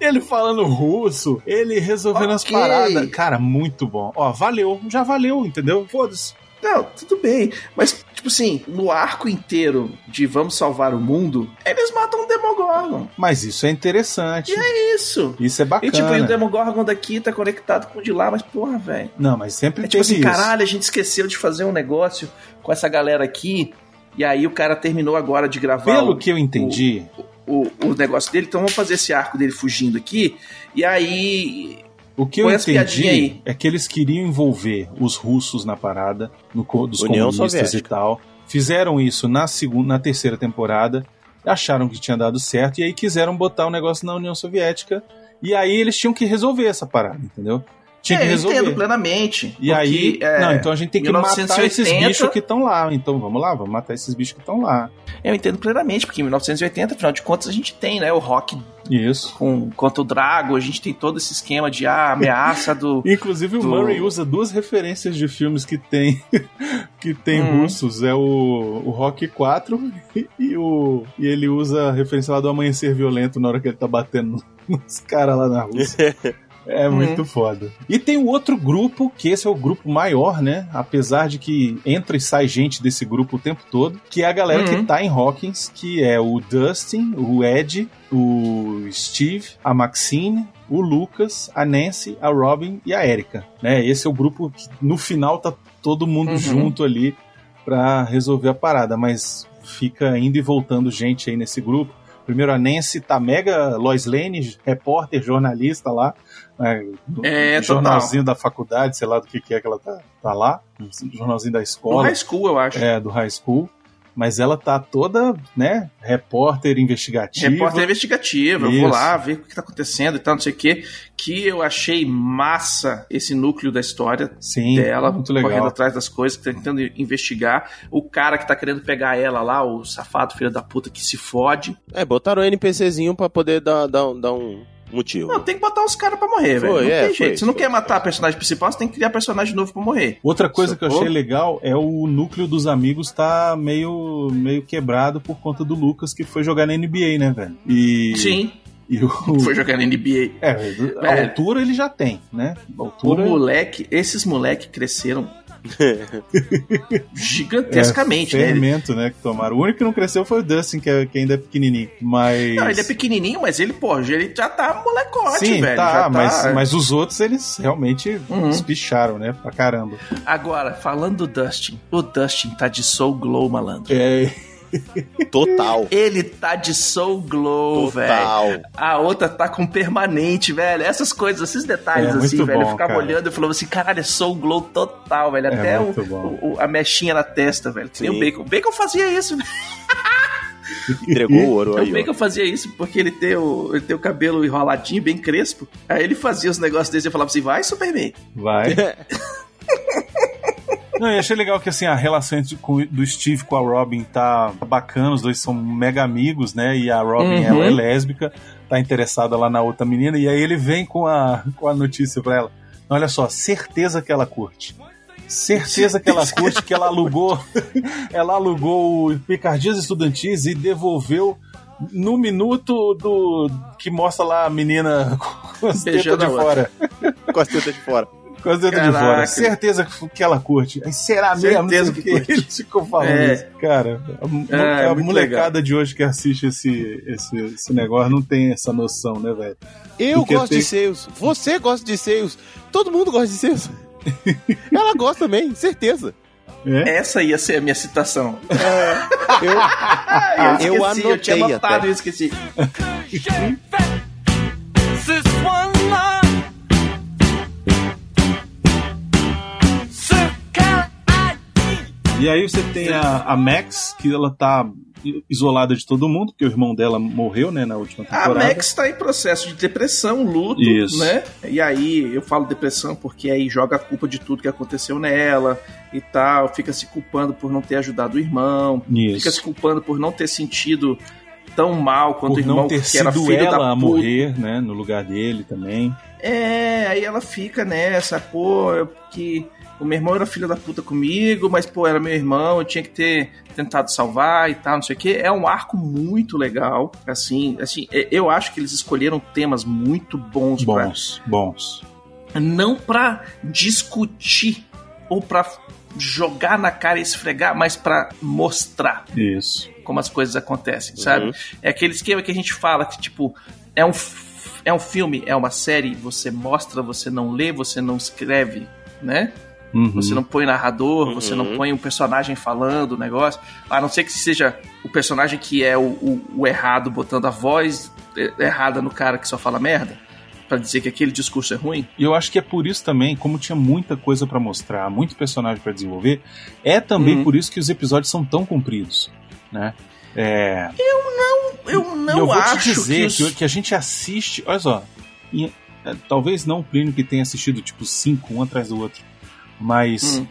Ele falando russo, ele resolvendo as Ok. paradas. Cara, muito bom. Ó, valeu, já valeu, entendeu? Foda-se. Não, tudo bem. Mas, tipo assim, no arco inteiro de Vamos Salvar o Mundo, eles matam o Demogorgon. Mas isso é interessante. É isso. Isso é bacana. E tipo, e o Demogorgon daqui tá conectado com o de lá, mas porra, velho. Não, mas sempre É tipo assim, isso. caralho, a gente esqueceu de fazer um negócio com essa galera aqui. E aí o cara terminou agora de gravar Pelo o, que eu entendi, o, o negócio dele. Então vamos fazer esse arco dele fugindo aqui. E aí. o que eu entendi é que eles queriam envolver os russos na parada, no, dos União comunistas Soviética. e tal. Fizeram isso na segunda, na terceira temporada, acharam que tinha dado certo e aí quiseram botar o negócio na União Soviética. E aí eles tinham que resolver essa parada, entendeu? Tinha é, que eu resolver. entendo plenamente. E aí, é, não, então a gente tem que matar 1980 esses bichos que estão lá. Então vamos lá, vamos matar esses bichos que estão lá. Eu entendo plenamente, porque em 1980, afinal de contas, a gente tem, né, o rock Isso. com, contra o Drago, a gente tem todo esse esquema de ah, ameaça do. Inclusive o Do- Murray usa duas referências de filmes que tem que tem Hum. russos, é o, o Rock 4 e, e o e ele usa a referência lá do Amanhecer Violento na hora que ele tá batendo nos caras lá na Rússia. É Uhum. muito foda. E tem o outro grupo, que esse é o grupo maior, né? Apesar de que entra e sai gente desse grupo o tempo todo, que é a galera Uhum. que tá em Hawkins, que é o Dustin, o Ed, o Steve, a Maxine, o Lucas, a Nancy, a Robin e a Erika, né? Esse é o grupo que no final tá todo mundo Uhum. junto ali pra resolver a parada, mas fica indo e voltando gente aí nesse grupo. Primeiro a Nancy tá mega Lois Lane, repórter, jornalista lá, né, no É, jornalzinho da faculdade, sei lá do que, que é que ela tá, tá lá, no jornalzinho da escola, high school, eu acho. é, do high school. Mas ela tá toda, né, repórter investigativa. Repórter investigativa, eu vou Isso. lá ver o que tá acontecendo e tal, não sei o que. Que eu achei massa esse núcleo da história Sim, dela, muito legal. correndo atrás das coisas, tentando investigar. O cara que tá querendo pegar ela lá, o safado filho da puta que se fode. É, botaram o NPCzinho pra poder dar, dar, um- dar um motivo. Não, tem que botar os caras pra morrer, velho. Não é, tem foi, jeito. Se não foi. quer matar a personagem principal, você tem que criar personagem novo pra morrer. Outra coisa que eu achei legal é o núcleo dos amigos tá meio, meio quebrado por conta do Lucas que foi jogar na NBA, né, velho? E, Sim, E o, foi jogar na NBA. é, a Velho. altura ele já tem, né? A O altura moleque, esses moleques cresceram gigantescamente, é, né? Fermento, né, que tomaram. O único que não cresceu foi o Dustin, que, é- que ainda é pequenininho. Mas. Não, ele é pequenininho, mas ele, pô, ele já tá molecote, Sim, velho. tá, tá- mas, mas os outros eles realmente Uhum. espicharam, né? Pra caramba. Agora, falando do Dustin, o Dustin tá de Soul Glow, malandro. É, Total. Ele tá de Soul Glow, velho. Total. A outra tá com permanente, velho. Essas coisas, esses detalhes, É, assim, velho. eu bom, ficava cara. olhando e falava assim, caralho, é Soul Glow total, velho. É Até o, bom. o- o- a mechinha na testa, velho. Que nem o Bacon. O Bacon fazia isso, velho. Entregou o ouro O aí, Bacon ó. fazia isso porque ele tem, o, ele tem o cabelo enroladinho, bem crespo. Aí ele fazia os negócios desse e eu falava assim, vai, Superman. vai. Não, eu achei legal que assim, a relação entre, com- do Steve com a Robin tá bacana, os dois são mega amigos, né? E a Robin, Uhum. ela é lésbica, tá interessada lá na outra menina, e aí ele vem com a, com a notícia pra ela. Olha só, certeza que ela curte. Certeza que ela curte, que ela alugou. ela alugou o Picardias Estudantis e devolveu no minuto do que mostra lá a menina com as tetas de fora. Com as tetas de fora. Com as dedos de fora. Certeza que, que ela curte. Aí, será mesmo? Certeza que o quê. curte. Ele ficou falando É. isso. Cara, a, É, a molecada de hoje que assiste esse, esse, esse negócio não tem essa noção, né, velho? Eu Porque gosto tem- de seios. Você gosta de seios. Todo mundo gosta de seios. Ela gosta também, certeza. É? Essa ia ser a minha citação. Eu, Ah, eu, eu esqueci, eu tinha anotei anotado até. e esqueci. E aí você tem a, a Max, que ela tá isolada de todo mundo, porque o irmão dela morreu, né, na última A temporada. Max tá em processo de depressão, luto, Isso. né? E aí eu falo depressão porque aí joga a culpa de tudo que aconteceu nela e tal, fica se culpando por não ter ajudado o irmão, Isso. fica se culpando por não ter sentido tão mal quanto Por o irmão não ter que era sido filho ela da a morrer, né, no lugar dele também. É, aí ela fica nessa, pô, que o meu irmão era filho da puta comigo, mas pô, era meu irmão, eu tinha que ter tentado salvar e tal, não sei o que. É um arco muito legal, assim, assim, é- eu acho que eles escolheram temas muito bons, pra- Bons, bons. não pra discutir ou pra jogar na cara e esfregar, mas pra mostrar Isso. como as coisas acontecem, sabe? Uhum. É aquele esquema que a gente fala que, tipo, é um, é um filme, é uma série, você mostra, você não lê, você não escreve, né? Uhum. Você não põe narrador, você não Uhum. põe um personagem falando o negócio, a não ser que seja o personagem que é o, o- o errado botando a voz e- errada no cara que só fala merda, pra dizer que aquele discurso é ruim. E eu acho que é por isso também, como tinha muita coisa pra mostrar, muito personagem pra desenvolver, é também Uhum. por isso que os episódios são tão compridos, né? É, Eu não e eu vou acho te dizer que, que a gente assiste, olha só, e, é, talvez não o Plínio que tenha assistido tipo cinco, um atrás do outro, mas Hum.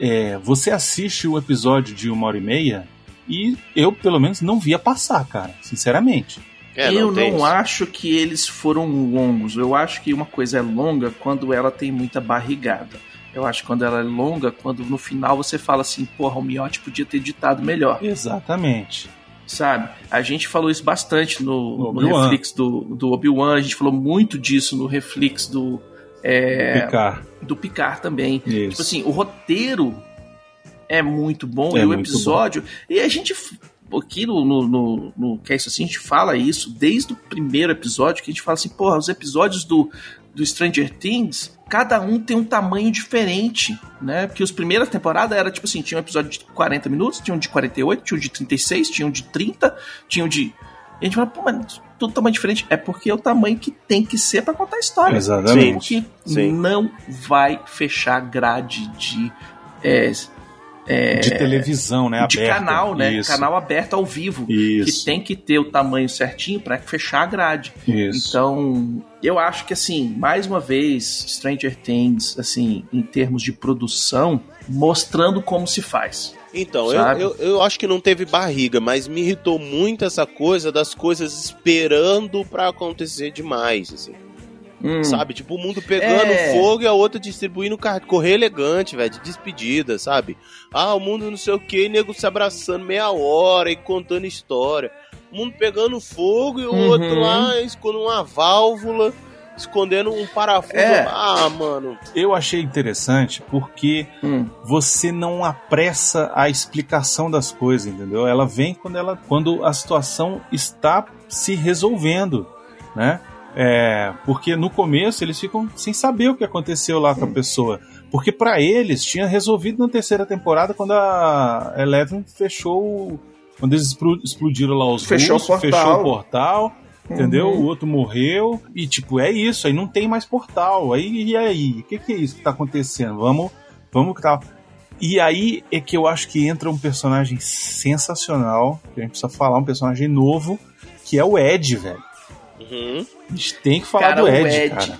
é, você assiste o episódio de uma hora e meia e eu, pelo menos, não via passar, cara, sinceramente. É, eu tem não isso. acho que eles foram longos. Eu acho que uma coisa é longa quando ela tem muita barrigada. Eu acho que quando ela é longa, quando no final você fala assim, porra, o Miotti podia ter ditado melhor. Exatamente. sabe? A gente falou isso bastante no, No no. Reflex do, do Obi-Wan, a gente falou muito disso no Reflex do. É, Picar. do Picard também. Isso. Tipo assim, o roteiro é muito bom É e o episódio. E a gente. Aqui no, no, no, no Cast assim, a gente fala isso desde o primeiro episódio, que a gente fala assim, porra, os episódios do, do Stranger Things, cada um tem um tamanho diferente, né? Porque os primeiras temporadas era tipo assim, tinha um episódio de 40 minutos, tinha um de 48, tinha um de 36, tinha um de 30, tinha um de. E a gente fala, pô, mas tudo tamanho diferente. É porque é o tamanho que tem que ser pra contar a história. Exatamente. Porque Sim. não vai fechar grade de. é, é, De televisão, né? de aberta. canal, né? Isso. Canal aberto ao vivo. Isso. Que tem que ter o tamanho certinho pra fechar a grade. Isso. Então, eu acho que assim, mais uma vez, Stranger Things, assim, em termos de produção, mostrando como se faz. Então, eu, eu, eu acho que não teve barriga, mas me irritou muito essa coisa das coisas esperando pra acontecer demais, assim. Hum, Sabe? Tipo, o mundo pegando É. fogo e a outra distribuindo carro. Correr elegante, velho, de despedida, sabe? Ah, o mundo não sei o que, nego se abraçando meia hora e contando história. O mundo pegando fogo e o Uhum. outro lá escondendo uma válvula, escondendo um parafuso. É. Ah, mano. Eu achei interessante porque hum. você não apressa a explicação das coisas, entendeu? Ela vem quando ela quando a situação está se resolvendo, né? É, porque no começo eles ficam sem saber o que aconteceu lá com a pessoa. Porque pra eles tinha resolvido na terceira temporada quando a Eleven fechou. Quando eles explo- explodiram lá os Fechou o portal. fechou o portal. Entendeu? Uhum. O outro morreu. E, tipo, é isso. Aí não tem mais portal. Aí, e aí? O que, que é isso que tá acontecendo? Vamos. Vamos que tal. E aí é que eu acho que entra um personagem sensacional. Que a gente precisa falar, um personagem novo. Que é o Ed, velho. Uhum. A gente tem que falar Cara, do o Ed, Ed. cara.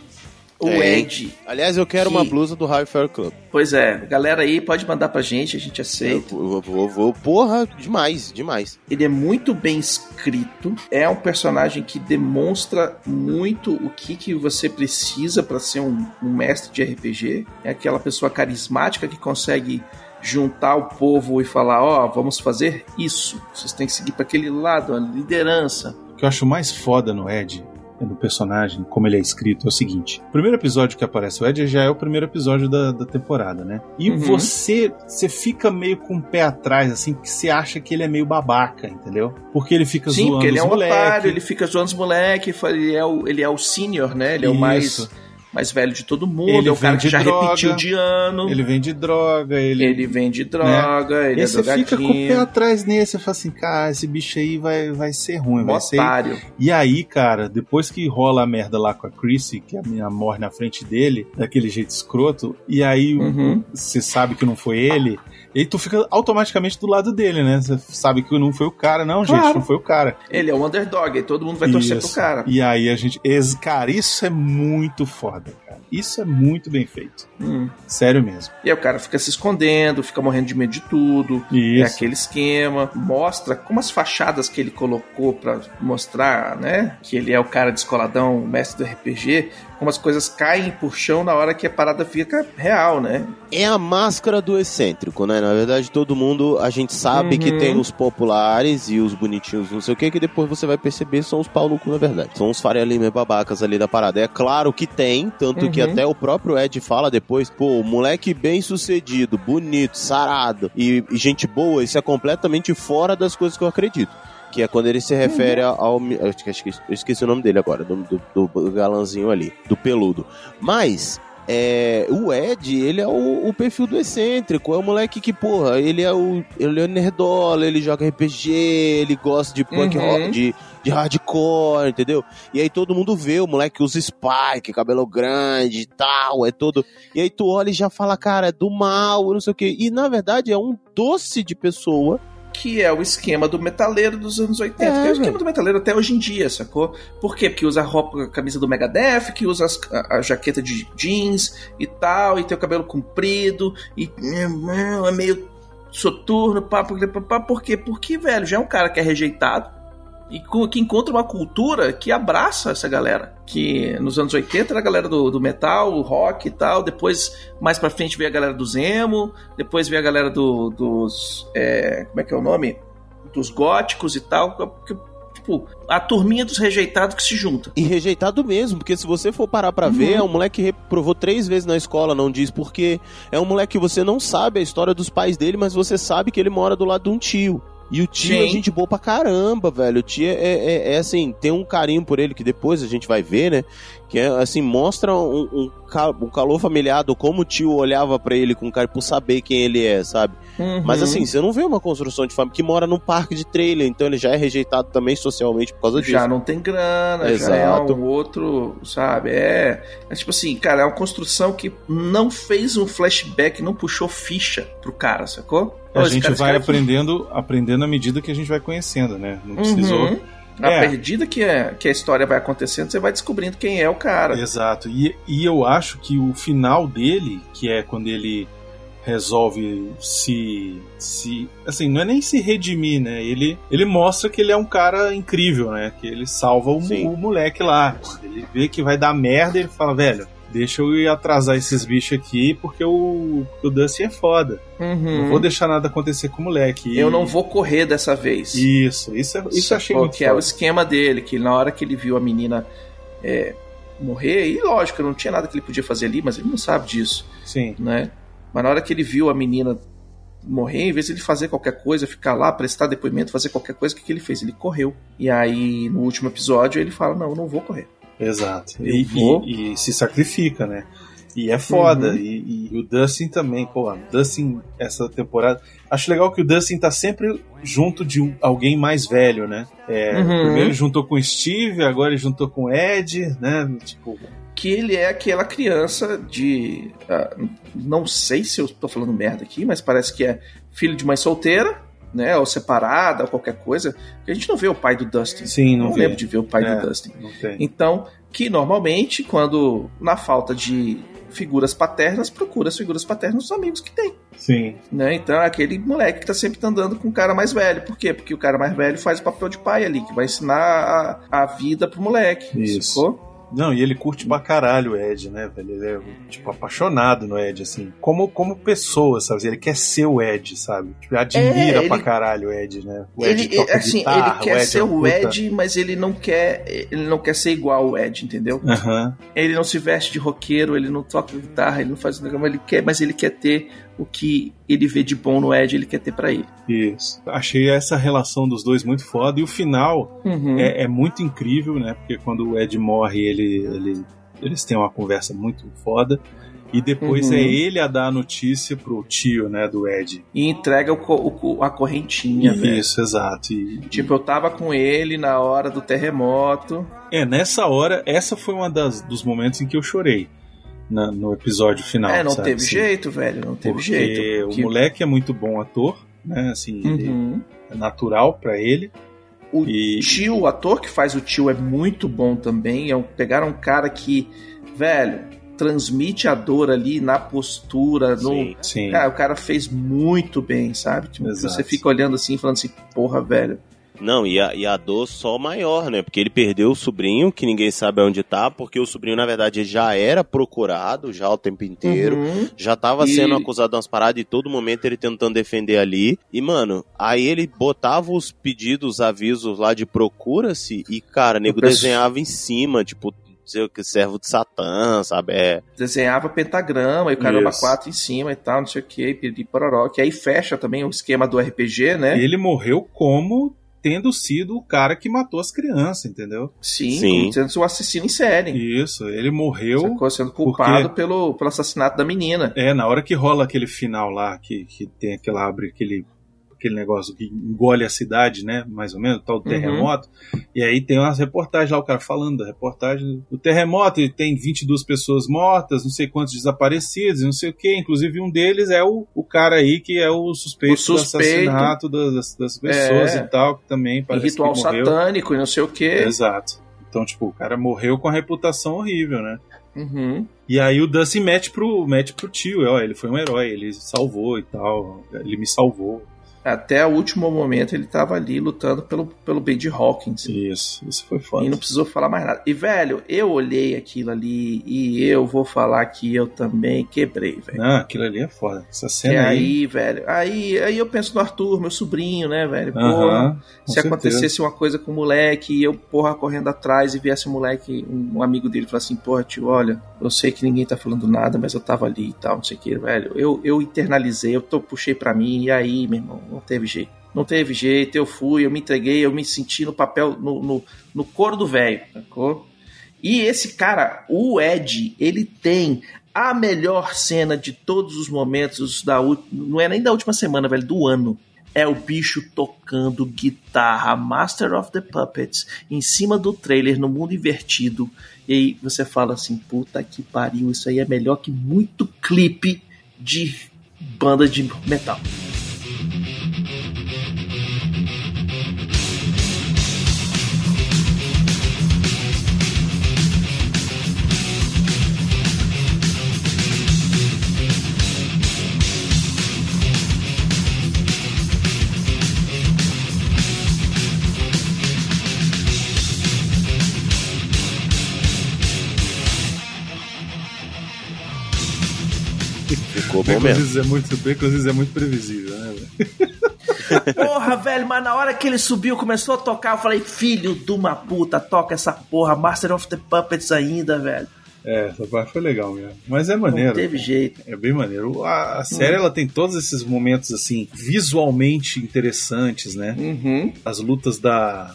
O É. Ed. Aliás, eu quero Que- uma blusa do High Fair Club. Pois é, galera aí pode mandar pra gente, a gente Eu aceita. vou, vou, vou- porra, demais, demais. Ele é muito bem escrito, é um personagem que demonstra muito o que, que você precisa pra ser um, um mestre de RPG. É aquela pessoa carismática que consegue juntar o povo e falar: Ó, vamos fazer isso. Vocês têm que seguir pra aquele lado, a liderança. O que eu acho mais foda no Ed, no personagem, como ele é escrito, é o seguinte: o primeiro episódio que aparece o Ed já é o primeiro episódio da, da temporada, né? E Uhum. você você fica meio com o pé atrás, assim, porque você acha que ele é meio babaca, entendeu? Porque ele fica Sim, zoando porque ele é um moleque. otário, ele fica zoando os moleques, ele é o, ele é o senior, né? Ele é o mais, Isso. Mais velho de todo mundo, Ele é o cara vende que já droga, repetiu de ano. Ele vende droga, ele. Ele vende droga, e ele aí é você fica com o pé atrás nesse, você fala assim, cara, esse bicho aí vai, vai ser ruim, vai ser. otário. E aí, cara, depois que rola a merda lá com a Chrissy, que a minha morre na frente dele, daquele jeito escroto, e aí Uhum. você sabe que não foi ele, e aí tu fica automaticamente do lado dele, né? Você sabe que não foi o cara, não, gente, Claro. não foi o cara. Ele é o underdog, aí todo mundo vai torcer pro cara. E aí a gente. Cara, isso é muito foda, cara. Isso é muito bem feito. Hum. Sério mesmo. E aí o cara fica se escondendo, fica morrendo de medo de tudo. É Isso. aquele esquema, mostra como as fachadas que ele colocou pra mostrar, né, que ele é o cara descoladão, o mestre do RPG, como as coisas caem por chão na hora que a parada fica real, né? É a máscara do excêntrico, né? Na verdade, todo mundo, a gente sabe que Uhum. tem os populares e os bonitinhos, não sei o que, que depois você vai perceber são os pau no cu, na verdade. São os Faria Lima babacas ali da parada. É claro que tem, tanto que Uhum. até o próprio Ed fala depois, pô, moleque bem sucedido, bonito, sarado e, e gente boa, isso é completamente fora das coisas que eu acredito. Que é quando ele se refere ao. Eu esqueci, eu esqueci o nome dele agora, do, do, do galanzinho ali, do peludo. Mas é, o Ed, ele é o, o perfil do excêntrico, é o moleque que, porra, ele é o, ele é o nerdola, ele joga RPG, ele gosta de punk Uhum. rock, de, de hardcore, entendeu? E aí todo mundo vê o moleque que usa spike, cabelo grande e tal, é todo. E aí tu olha e já fala, cara, é do mal, não sei o que. E na verdade é um doce de pessoa. Que é o esquema do metaleiro dos anos 80. É, que é o esquema do metaleiro até hoje em dia, sacou? Por quê? Porque usa a roupa, a camisa do Megadeth, que usa as- a, a jaqueta de jeans e tal, e tem o cabelo comprido, e é meio soturno, pá, pá, pá, pá. Por quê? Porque, velho, já é um cara que é rejeitado e que encontra uma cultura que abraça essa galera. Que nos anos 80 era a galera do, do metal, rock e tal. Depois, mais pra frente, veio a galera do emo. Depois veio a galera do, dos. é, como é que é o nome? dos góticos e tal. Porque, tipo, a turminha dos rejeitados que se junta. E rejeitado mesmo, porque se você for parar pra Uhum. ver, é um moleque que reprovou três vezes na escola, não diz porque é um moleque que você não sabe a história dos pais dele, mas você sabe que ele mora do lado de um tio. E o tio é Sim. gente boa pra caramba, velho. O tio é, é- é assim, tem um carinho por ele que depois a gente vai ver, né? Que é assim, mostra um, um, um calor familiar do como o tio olhava pra ele com cara por saber quem ele é, sabe? Mas Uhum. assim, você não vê uma construção de família que mora num parque de trailer, então ele já é rejeitado também socialmente por causa disso. já não tem grana, já é Exato. um outro, sabe? É, é tipo assim, cara, é uma construção que não fez um flashback, não puxou ficha pro cara, sacou? A Ô, esse gente vai aqui- aprendendo, aprendendo à medida que a gente vai conhecendo, né? Não precisou. Uhum. À É. medida que, é, que a história vai acontecendo, você vai descobrindo quem é o cara. Exato. E, e eu acho que o final dele, que é quando ele resolve se se assim não é nem se redimir né ele ele mostra que ele é um cara incrível né que ele salva o, o moleque lá ele vê que vai dar merda ele fala velho deixa eu ir atrasar esses bichos aqui porque o, o Dusty é foda Uhum. não vou deixar nada acontecer com o moleque E- Eu não vou correr dessa vez. isso isso é- isso eu achei Sacou? muito que é o foda. esquema dele, que na hora que ele viu a menina é, morrer, e lógico, não tinha nada que ele podia fazer ali, mas ele não sabe disso, sim né? Mas na hora que ele viu a menina morrer, em vez de ele fazer qualquer coisa, ficar lá, prestar depoimento, fazer qualquer coisa, o que, que ele fez? Ele correu. E aí, no último episódio, ele fala: Não, eu não vou correr. Exato. E, e- e se sacrifica, né? E é foda. Uhum. E, e o Dustin também, pô, Dustin, essa temporada. Acho legal que o Dustin tá sempre junto de um- alguém mais velho, né? É, Uhum. Primeiro ele juntou com o Steve, agora ele juntou com o Ed, né? Tipo, Que ele é aquela criança de. ah, não sei se eu tô falando merda aqui, mas parece que é filho de mãe solteira, né? Ou separada, ou qualquer coisa. A gente não vê o pai do Dustin. sim, não, não lembro de ver o pai É. do Dustin. Então, que normalmente, quando na falta de figuras paternas, procura as figuras paternas dos amigos que tem. Sim. Né? Então é aquele moleque que tá sempre andando com o cara mais velho. Por quê? Porque o cara mais velho faz o papel de pai ali, que vai ensinar a, a vida pro moleque. Isso. sacou? Não, e ele curte pra caralho o Ed, né, velho? Ele é, tipo, apaixonado no Ed, assim. Como, como pessoa, sabe? Ele quer ser o Ed, sabe? Tipo, admira É, ele- pra caralho o Ed, né? O Ed Ele, toca assim, guitarra, ele quer Ed ser é o Ed, mas ele não quer, ele não quer ser igual o Ed, entendeu? Ele não se veste de roqueiro, ele não toca guitarra, ele não faz nada, mas ele quer, mas ele quer ter o que ele vê de bom no Ed, ele quer ter pra ele. Isso. Achei essa relação dos dois muito foda. E o final Uhum. é, é muito incrível, né? Porque quando o Ed morre, ele, ele- eles têm uma conversa muito foda. E depois Uhum. é ele a dar a notícia pro tio, né, do Ed. E entrega o o- a correntinha, velho. Isso, exato. E, Tipo, eu tava com ele na hora do terremoto. é, nessa hora, essa foi uma das, dos momentos em que eu chorei. Na- no episódio final. é, não sabe? teve Assim, jeito, velho. Não teve porque jeito. o Que- moleque é muito bom ator, né? Assim, ele Uhum. é natural pra ele. O E- tio, o ator que faz o tio é muito bom também. É um, pegaram um cara que, velho, transmite a dor ali na postura, no. Sim. Sim. Cara, o cara fez muito bem, sabe? Tipo, você fica olhando assim, falando assim, porra, velho. Não, e a, e a dor só maior, né? Porque ele perdeu o sobrinho, que ninguém sabe onde tá, porque o sobrinho, na verdade, já era procurado já o tempo inteiro. Uhum. Já tava E- sendo acusado de umas paradas e todo momento ele tentando defender ali. E, mano, aí ele botava os pedidos, avisos lá de procura-se e, cara, nego penso- desenhava em cima, tipo, sei o que, servo de Satã, sabe? É. Desenhava pentagrama e o caramba Isso. 4 em cima e tal, não sei o que, piriri pororó. Que aí fecha também o esquema do RPG, né? Ele morreu como tendo sido o cara que matou as crianças, entendeu? Sim, Sim. sendo um assassino em série. Isso, ele morreu. Sacou? Sendo culpado pelo, pelo assassinato da menina. É, na hora que rola aquele final lá, que, que tem aquela abre aquele aquele negócio que engole a cidade, né? Mais ou menos, tal do Uhum. terremoto. E aí tem umas reportagens lá, o cara falando da reportagem do terremoto, e tem 22 pessoas mortas, não sei quantos desaparecidos, não sei o que. Inclusive um deles é o, o cara aí que é o suspeito, O suspeito. do assassinato das, das pessoas É. e tal, que também parece ritual que morreu. satânico e não sei o que. Exato. Então, tipo, o cara morreu com a reputação horrível, né? Uhum. E aí o Dustin mete pro, mete pro tio, ó, ele foi um herói, ele salvou e tal, ele me salvou. Até o último momento ele tava ali lutando pelo, pelo Benji Hawkins. Isso, isso foi foda. E não precisou falar mais nada. E, velho, eu olhei aquilo ali e eu vou falar que eu também quebrei, velho. Não, aquilo ali é foda. Essa E cena aí. aí, velho, aí, aí eu penso no Arthur, meu sobrinho, né, velho? Porra, Aham, com se acontecesse uma coisa com o moleque e eu, porra, correndo atrás e viesse o moleque, um, um amigo dele, falar assim, porra, tio, olha, eu sei que ninguém tá falando nada, mas eu tava ali e tal, não sei o que, velho. Eu, eu internalizei, eu tô, puxei pra mim, e aí, meu irmão, não teve jeito. Não teve jeito, eu fui, eu me entreguei, eu me senti no papel, no, no, no do velho, sacou? E esse cara, o Ed, ele tem a melhor cena de todos os momentos da não é nem da última semana, velho, do ano. É o bicho tocando guitarra Master of the Puppets em cima do trailer no mundo invertido. E aí você fala assim: puta que pariu, isso aí é melhor que muito clipe de banda de metal. Mesmo. Baconzitos é muito, Baconzitos é muito previsível, né, velho? Porra, velho, mas na hora que ele subiu, começou a tocar, eu falei: filho de uma puta, toca essa porra, Master of the Puppets ainda, velho. É, essa parte foi legal mesmo. Mas é maneiro. Não teve jeito. É bem maneiro. A, a série ela tem todos esses momentos assim visualmente interessantes, né? Uhum. As lutas da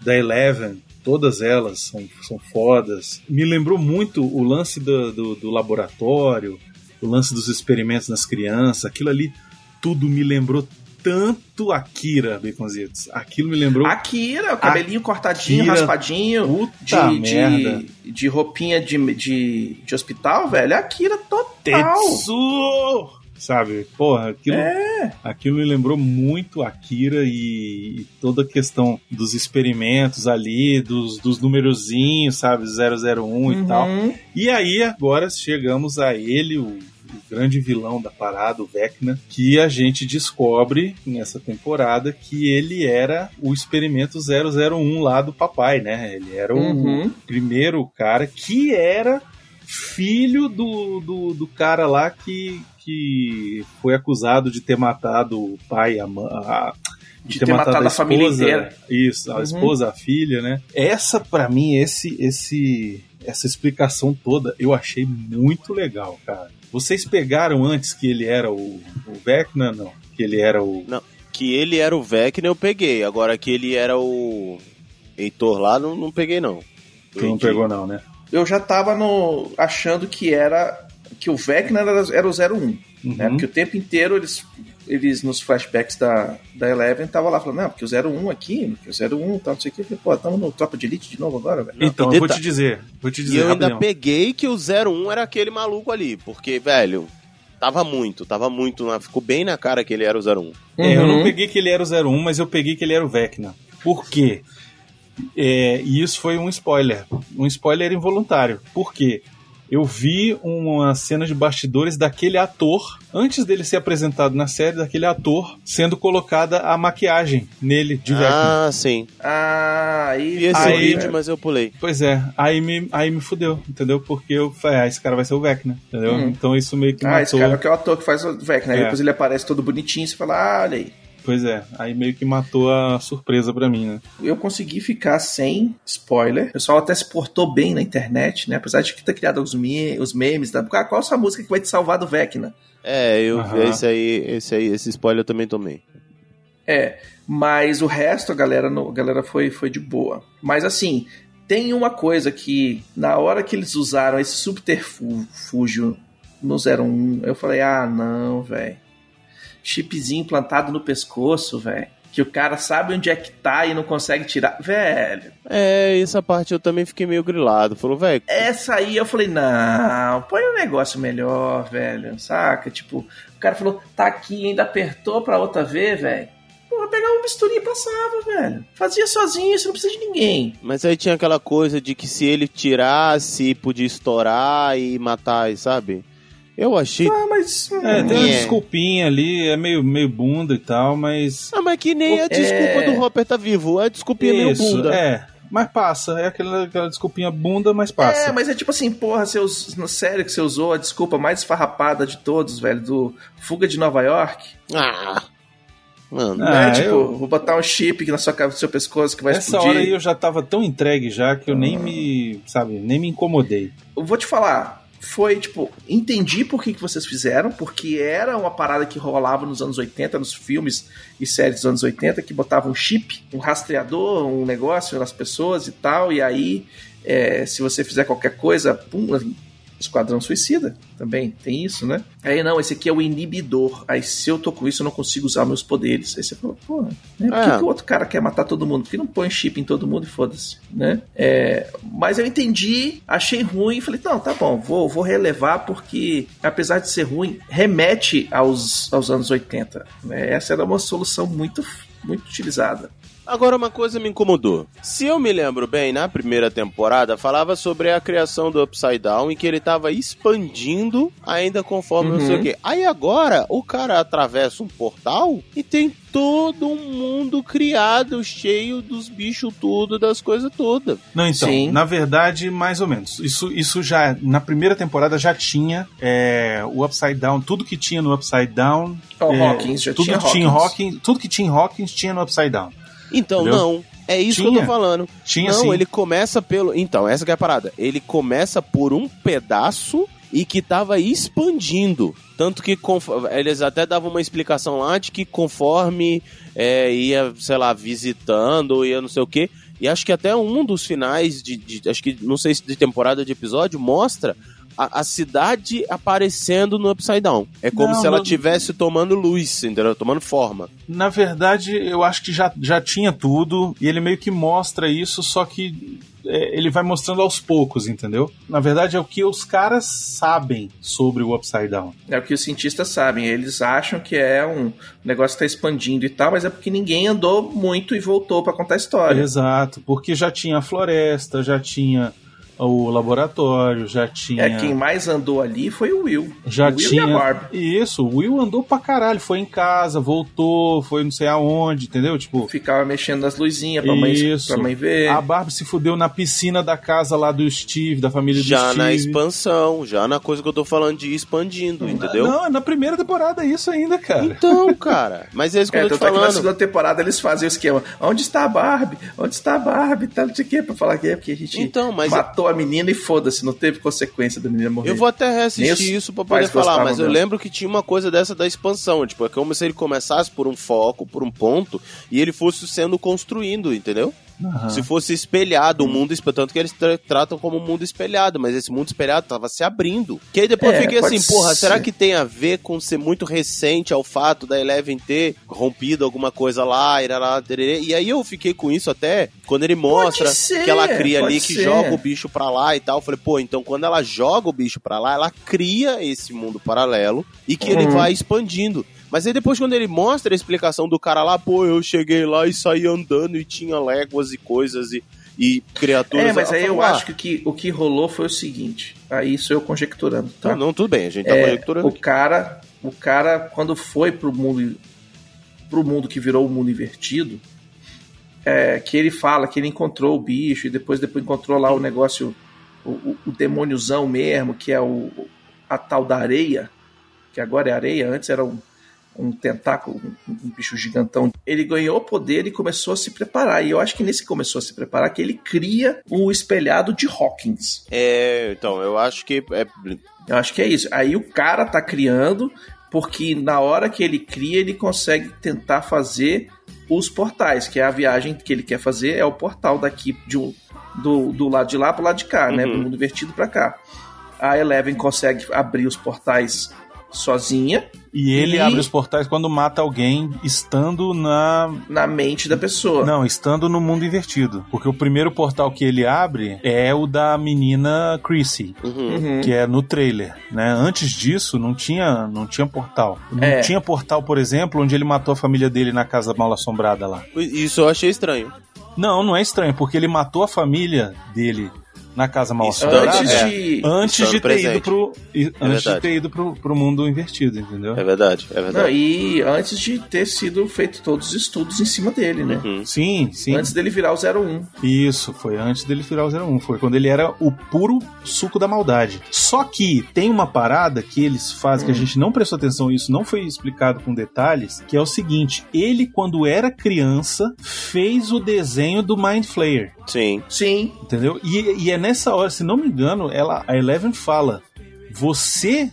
da Eleven, todas elas são, são fodas. Me lembrou muito o lance do, do, do laboratório, o lance dos experimentos nas crianças. Aquilo ali tudo me lembrou tanto Akira, Baconzitos. Aquilo me lembrou Akira, o cabelinho cortadinho, Akira, raspadinho, puta de, merda. de, de roupinha de, de, de hospital, velho. É Akira total. Tetsu! Sabe? Porra, aquilo, É. aquilo me lembrou muito Akira e, e toda a questão dos experimentos ali, dos, dos numerozinhos, sabe? 001 e tal. Uhum. E aí agora chegamos a ele, o, o grande vilão da parada, o Vecna, que a gente descobre nessa temporada que ele era o experimento 001 lá do papai, né? Ele era o Uhum. primeiro cara que era filho do, do, do cara lá que, que foi acusado de ter matado o pai, a, a De ter matado a família inteira. Isso, a Uhum. esposa, a filha, né? Essa, pra mim, esse, esse, essa explicação toda, eu achei muito legal, cara. Vocês pegaram antes que ele era o, o Vecna? Não. Que ele era o. Não, que ele era o Vecna eu peguei. Agora que ele era o Heitor lá, não, não peguei não. Tu não pegou, não, né? Eu já tava no, achando que era. Que o Vecna era, era o 01. Né? Porque o tempo inteiro eles, eles nos flashbacks da, da Eleven, tava lá falando, não, porque o 01 aqui, porque o 01 tal, não sei o que. Falei, pô, tamo no Tropa de Elite de novo agora, velho. Então, e eu vou te dizer. Vou te E dizer, eu ainda rapidão. peguei que o 01 era aquele maluco ali. Porque, velho, tava muito, tava muito. na- Ficou bem na cara que ele era o 01. É, eu Uhum. não peguei que ele era o 01, mas eu peguei que ele era o Vecna. Por quê? É, e isso foi um spoiler. Um spoiler involuntário. Por quê? Eu vi uma cena de bastidores daquele ator, antes dele ser apresentado na série, daquele ator sendo colocada a maquiagem nele de Vecna. Ah, sim. Ah, aí. Vi esse Aí- vídeo, mas eu pulei. Pois é, aí me, aí me fudeu, entendeu? Porque eu falei, ah, esse cara vai ser o Vecna, entendeu? Hum. Então isso meio que Ah, esse matou. cara que é o ator que faz o Vecna. Aí É. depois ele aparece todo bonitinho e você fala, ah, olha aí. Pois é, aí meio que matou a surpresa pra mim, né? Eu consegui ficar sem spoiler. O pessoal até se portou bem na internet, né? Apesar de que ter criado os, me os memes. Da... Ah, qual essa música que vai te salvar do Vecna? É, eu vi Aham. esse aí, esse aí, esse spoiler eu também tomei. É, mas o resto, a galera, a galera foi, foi de boa. Mas assim, tem uma coisa que, na hora que eles usaram esse subterfúgio no 01, eu falei, ah, não, velho. Chipzinho plantado no pescoço, velho. Que o cara sabe onde é que tá e não consegue tirar. Velho, É, essa parte eu também fiquei meio grilado. Falou, velho, essa aí eu falei, não, põe um negócio melhor, velho, saca? Tipo, o cara falou, tá aqui, ainda apertou pra outra ver, velho. Pô, vai pegar uma misturinha e passava, velho. Fazia sozinho, você não precisa de ninguém. Mas aí tinha aquela coisa de que se ele tirasse, podia estourar e matar, sabe? Eu achei. Ah, mas. É, tem uma É. desculpinha ali, é meio, meio bunda e tal, mas. Ah, mas que nem a É. desculpa do Hopper tá vivo. A desculpinha é meio Isso, bunda. é. Mas passa, é aquela, aquela desculpinha bunda, mas passa. É, mas é tipo assim, porra, você us... no sério que você usou a desculpa mais esfarrapada de todos, velho, do Fuga de Nova York. Ah. Mano. Ah, né? Tipo, eu- vou botar um chip aqui na sua cabeça, no seu pescoço que vai Essa explodir. hora aí eu já tava tão entregue já que eu nem me, sabe, nem me incomodei. Eu vou te falar, foi tipo, entendi por que, que vocês fizeram, porque era uma parada que rolava nos anos 80, nos filmes e séries dos anos 80, que botava um chip, um rastreador, um negócio nas pessoas e tal, e aí, é, se você fizer qualquer coisa, pum, Esquadrão Suicida também tem isso, né? Aí não, esse aqui é o inibidor. Aí se eu tô com isso, eu não consigo usar meus poderes. Aí você fala, pô, né? por que, É. que o outro cara quer matar todo mundo? Por que não põe chip em todo mundo e foda-se, né? É, mas eu entendi, achei ruim, falei, não, tá bom, vou, vou relevar porque, apesar de ser ruim, remete aos, aos anos 80. Né? Essa era uma solução muito, muito utilizada. Agora uma coisa me incomodou. Se eu me lembro bem, na primeira temporada falava sobre a criação do Upside Down e que ele tava expandindo ainda conforme não sei Uhum. o quê. Aí agora o cara atravessa um portal e tem todo um mundo criado, cheio dos bichos tudo, das coisas todas. Não, então, Sim. na verdade, mais ou menos. Isso, isso já, na primeira temporada já tinha é, o Upside Down, tudo que tinha no Upside Down. Ó, é, Hawkins, já tudo tinha que tinha Hawkins. Hawkins. Tudo que tinha em Hawkins tinha no Upside Down. Então, Entendeu? não. É isso que eu Tinha. tô falando. Tinha não, sim. ele começa pelo. Então, essa que é a parada. Ele começa por um pedaço e que tava expandindo. Tanto que eles até davam uma explicação lá de que conforme é, ia, sei lá, visitando, ia não sei o quê. E acho que até um dos finais de, de- Acho que não sei se de temporada ou de episódio mostra. A, a cidade aparecendo no Upside Down. É como Não, se ela não- estivesse tomando luz, entendeu? Tomando forma. Na verdade, eu acho que já, já tinha tudo, e ele meio que mostra isso, só que é, ele vai mostrando aos poucos, entendeu? Na verdade, é o que os caras sabem sobre o Upside Down. É o que os cientistas sabem. Eles acham que é um negócio que está expandindo e tal, mas é porque ninguém andou muito e voltou para contar a história. Exato, porque já tinha a floresta, já tinha o laboratório, já tinha. É, quem mais andou ali foi o Will. Já o Will tinha. e a Barbie. Isso, o Will andou pra caralho. Foi em casa, voltou, foi não sei aonde, entendeu? Tipo. Ficava mexendo nas luzinhas pra mãe, Isso. pra mãe ver. A Barbie se fudeu na piscina da casa lá do Steve, da família do Já Steve. na expansão, já na coisa que eu tô falando de ir expandindo, entendeu? Não, é na primeira temporada isso ainda, cara. Então, cara, mas é isso que É, eu tô te tanto é que na falando. segunda temporada eles fazem o esquema. Onde está a Barbie? Onde está a Barbie? Tá, não sei o que, pra falar que é porque a gente Então, mas- matou a menina e foda-se, não teve consequência da menina morrer. Eu vou até reassistir isso pra poder falar, mas eu dela. lembro que tinha uma coisa dessa da expansão. Tipo, é como se ele começasse por um foco, por um ponto, e ele fosse sendo construindo, entendeu? Aham. Se fosse espelhado, o mundo espelhado. Tanto que eles tra- tratam como um mundo espelhado, mas esse mundo espelhado tava se abrindo. Que aí depois É, eu fiquei assim, porra, será ser. que tem a ver com ser muito recente ao fato da Eleven ter rompido alguma coisa lá, irará, tererê? e aí eu fiquei com isso até quando ele mostra ser, que ela cria ali, que ser. joga o bicho pra lá e tal. Eu falei, pô, então quando ela joga o bicho pra lá, ela cria esse mundo paralelo e que ele Uhum. vai expandindo. Mas aí depois, quando ele mostra a explicação do cara lá, pô, eu cheguei lá e saí andando e tinha léguas e coisas e, e criaturas. É, mas aí eu ah, acho que o que o que rolou foi o seguinte. Aí isso eu conjecturando, tá? Não, não, tudo bem, a gente tá É, conjecturando. o cara, o cara quando foi pro mundo pro mundo que virou o mundo invertido, é, que ele fala que ele encontrou o bicho e depois depois encontrou lá o negócio o, o, o demôniozão mesmo, que é o a tal da areia, que agora é areia, antes era um, um tentáculo, um, bicho gigantão. Ele ganhou poder e começou a se preparar. E eu acho que nesse começou a se preparar que ele cria o espelhado de Hawkins. É, então, eu acho que é, Eu acho que é isso. Aí o cara tá criando, porque na hora que ele cria, ele consegue tentar fazer os portais, que é a viagem que ele quer fazer, é o portal daqui de um, do, do lado de lá pro lado de cá, né? Uhum. Do mundo invertido pra cá. A Eleven consegue abrir os portais sozinha, E ele E- abre os portais quando mata alguém estando na. na mente da pessoa. Não, estando no mundo invertido. Porque o primeiro portal que ele abre é o da menina Chrissy. uhum. Uhum. Que é no trailer, né? Antes disso, não tinha, não tinha portal. Não É. tinha portal, por exemplo, onde ele matou a família dele na casa mal assombrada lá. Isso eu achei estranho. Não, não é estranho, porque ele matou a família dele na casa mal assombrada. Antes é. de. Antes Isso de é ter presente. ido pro. Antes de ter ido pro, pro mundo invertido, entendeu? É verdade, é Não, verdade. e antes de ter sido feito todos os estudos em cima dele, né? Uhum. Sim, sim. Antes dele virar o 01. Isso, foi antes dele virar o 01. Foi quando ele era o puro suco da maldade. Só que tem uma parada que eles fazem, que a gente não prestou atenção, isso não foi explicado com detalhes, que é o seguinte: ele, quando era criança, fez o desenho do Mind Flayer. Sim. Sim. Entendeu? E, e é nessa hora, se não me engano, ela, a Eleven fala: Você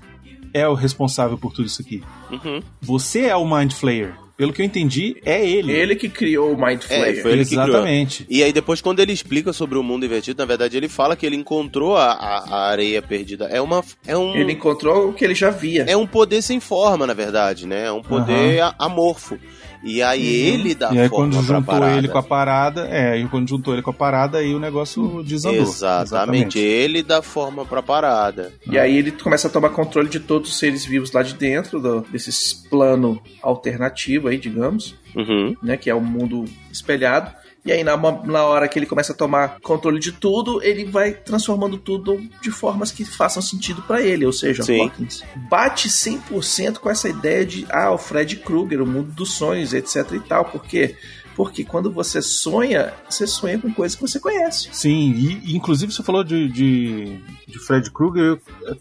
é o responsável por tudo isso aqui. Uhum. Você é o Mind Flayer. Pelo que eu entendi, é ele. Ele que criou o Mind Flayer. É, foi ele que criou. Exatamente. E aí depois quando ele explica sobre o mundo invertido, na verdade ele fala que ele encontrou a, a, a areia perdida. É uma é um Ele encontrou o que ele já via. é um poder sem forma, na verdade, né? É um poder a- amorfo. E aí ele dá E aí forma quando pra juntou parada. ele com a parada, é, aí quando juntou ele com a parada, aí o negócio desandou. Exatamente. ele dá forma pra parada. E aí ele começa a tomar controle de todos os seres vivos lá de dentro, do, desse plano alternativo aí, digamos, Uhum. né? Que é o mundo espelhado. E aí, na, na hora que ele começa a tomar controle de tudo, ele vai transformando tudo de formas que façam sentido pra ele. Ou seja, Sim. Hawkins bate 100% com essa ideia de, ah, o Fred Krueger, o mundo dos sonhos, etc e tal. Por quê? Porque quando você sonha, você sonha com coisas que você conhece. Sim, e e, inclusive você falou de, de, de Fred Krueger, eu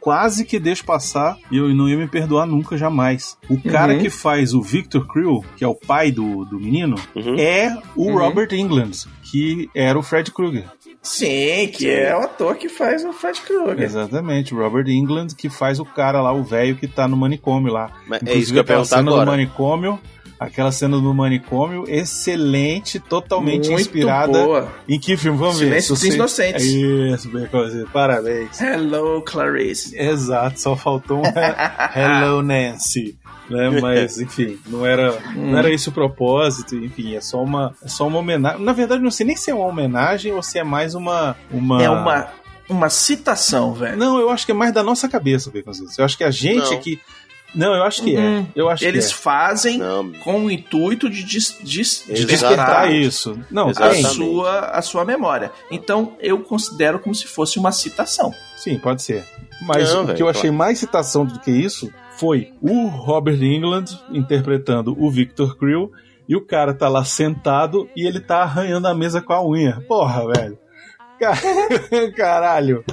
quase que deixo passar e eu não ia me perdoar nunca, jamais. O cara Uhum. que faz o Victor Creel, que é o pai do, do menino, Uhum. é o Uhum. Robert England, que era o Fred Krueger. Sim, que é o ator que faz o Fred Krueger. Exatamente, o Robert England que faz o cara lá, o velho que tá no manicômio lá. Mas é Inclusive, isso que eu ia aquela perguntar cena agora. do manicômio, aquela cena do manicômio, excelente, totalmente Muito inspirada. boa. Em que filme? Vamos ver. Silêncio dos Inocentes. Isso, Beconzinho, parabéns. Hello, Clarice. Exato, só faltou um he- Hello Nancy. Né? Mas, enfim, não era, não era esse o propósito, enfim, é só uma, é só uma homenagem. Na verdade, não sei nem se é uma homenagem ou se é mais uma. uma... É uma, uma citação, velho. Não, eu acho que é mais da nossa cabeça, Beconzinho. Eu acho que a gente Não. aqui. Não, eu acho que Uhum. é. Eu acho Eles que é. fazem Não, com o intuito de, des, des, de despertar isso. Não, a Exatamente. tem. sua, a sua memória. Então, eu considero como se fosse uma citação. Sim, pode ser. Mas Não, o que eu achei claro. mais citação do que isso foi o Robert England interpretando o Victor Creel e o cara tá lá sentado e ele tá arranhando a mesa com a unha. Porra, velho. Car- Caralho.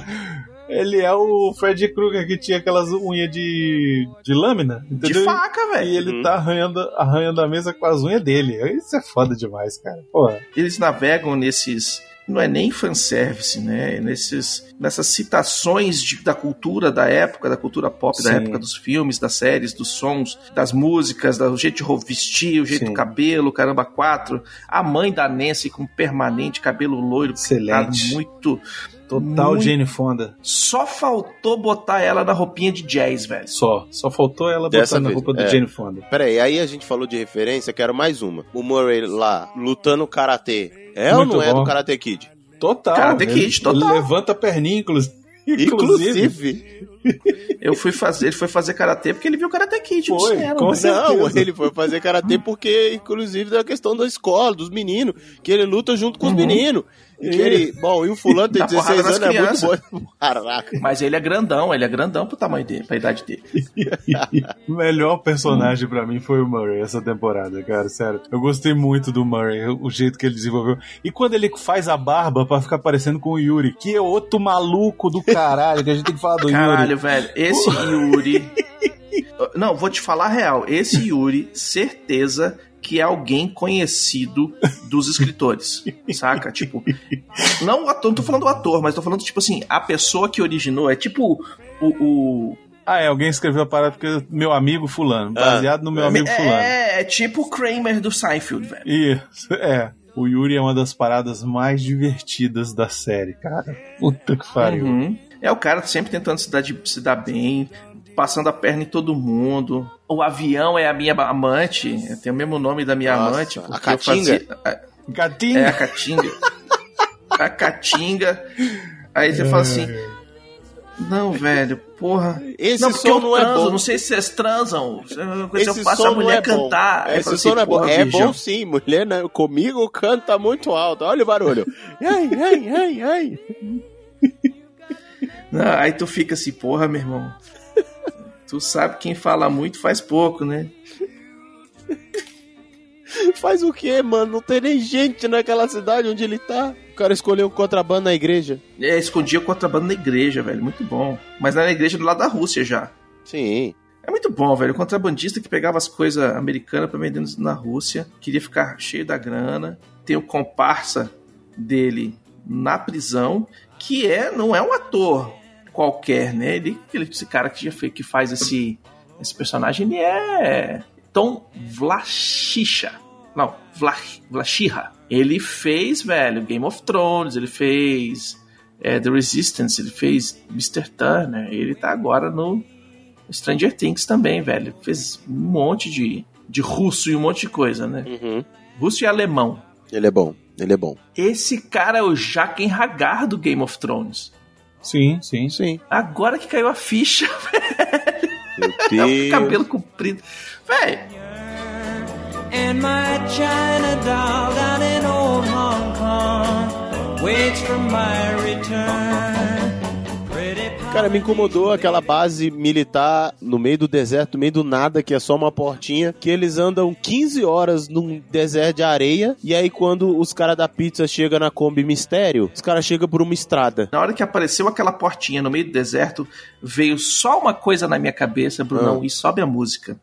Ele é o Fred Krueger que tinha aquelas unhas de, de lâmina, entendeu? De faca, E velho. ele Uhum. tá arranhando, arranhando a mesa com as unhas dele. Isso é foda demais, cara. Porra. Eles navegam nesses. Não é nem fanservice, né? Nesses, nessas citações de- da cultura da época, da cultura pop da Sim. época, dos filmes, das séries, dos sons, das músicas, do jeito de vestir, o jeito Sim. do cabelo, caramba, quatro. A mãe da Nancy com permanente, cabelo loiro, Excelente. muito. Total Muito- Jane Fonda. Só faltou botar ela na roupinha de jazz, velho. Só. Só faltou ela Dessa botando a vez, roupa do é. Jane Fonda. Peraí, aí a gente falou de referência, quero mais uma. O Murray lá, lutando karatê. É ou Muito não é bom. do Karate Kid? Total. Karate ele- Kid, total. Ele levanta a perninha, inclusive. Inclusive. Eu fui fazer, ele foi fazer karatê porque ele viu Karate Kid no Foi, cinema. com certeza. Não, ele foi fazer karatê porque, inclusive, da questão da escola, dos meninos, que ele luta junto com os Uhum. meninos. E que ele, bom, e o fulano tem Dá porrada 16 nas anos, é muito crianças. bom. Caraca. Mas ele é grandão, ele é grandão pro tamanho dele, pra idade dele. O melhor personagem pra mim foi o Murray essa temporada, cara, sério. Eu gostei muito do Murray, o jeito que ele desenvolveu. E quando ele faz a barba pra ficar parecendo com o Yuri, que é outro maluco do caralho, que a gente tem que falar do Caralho, Yuri. velho, esse Yuri. Não, vou te falar a real. Esse Yuri, certeza que é alguém conhecido dos escritores, saca? Tipo, não o ator, não tô falando do ator, mas tô falando, tipo assim, a pessoa que originou, é tipo o. o Ah, é, alguém escreveu a parada porque meu amigo fulano, baseado no meu amigo fulano. é, é tipo o Kramer do Seinfeld, velho. Isso, é. O Yuri é uma das paradas mais divertidas da série, cara. Puta que pariu. Uhum. É o cara sempre tentando se dar, de- se dar bem, passando a perna em todo mundo. O avião é a minha amante, tem o mesmo nome da minha Nossa, amante. a Caatinga? fazia- Gatinho. É a Caatinga. a Caatinga. Aí você fala assim: Não, velho, porra. Esse não, porque som eu não é transo, bom. não sei se vocês transam. Se eu se eu Esse faço a mulher é bom. cantar. eu Esse som assim, não é bom. É Virgão. bom sim, mulher, né? Comigo canta muito alto. Olha o barulho. Ai, ai, ai, ai. Não, aí tu fica assim, porra, meu irmão. Tu sabe quem fala muito faz pouco, né? Faz o quê, mano? Não tem nem gente naquela cidade onde ele tá. O cara escolheu um contrabando na igreja. É, escondia o contrabando na igreja, velho. Muito bom. Mas na igreja do lado da Rússia já. Sim. É muito bom, velho. O contrabandista que pegava as coisas americanas pra vender na Rússia, queria ficar cheio da grana. Tem o comparsa dele na prisão, que é não é um ator qualquer, né? Ele, ele esse cara que já fez, que faz esse esse personagem, ele é Tom Vlachisha. Não, Vlach, Vlachiha. Ele fez, velho, Game of Thrones, ele fez é, The Resistance, ele fez Mr. Turner, ele tá agora no Stranger Things também, velho. Fez um monte de, de russo e um monte de coisa, né? Uhum. Russo e alemão. Ele é bom. Ele é bom. Esse cara é o Jaquen Hagar do Game of Thrones. Sim, sim. Sim. Agora que caiu a ficha, Meu é o Deus. cabelo comprido. Velho, And my China doll down in old Hong Kong waits for my return. Cara, me incomodou aquela base militar no meio do deserto, no meio do nada, que é só uma portinha, que eles andam 15 horas num deserto de areia, e aí quando os caras da pizza chegam na Kombi Mistério, os caras chegam por uma estrada. na hora que apareceu aquela portinha no meio do deserto, veio só uma coisa na minha cabeça, Brunão, e sobe a música.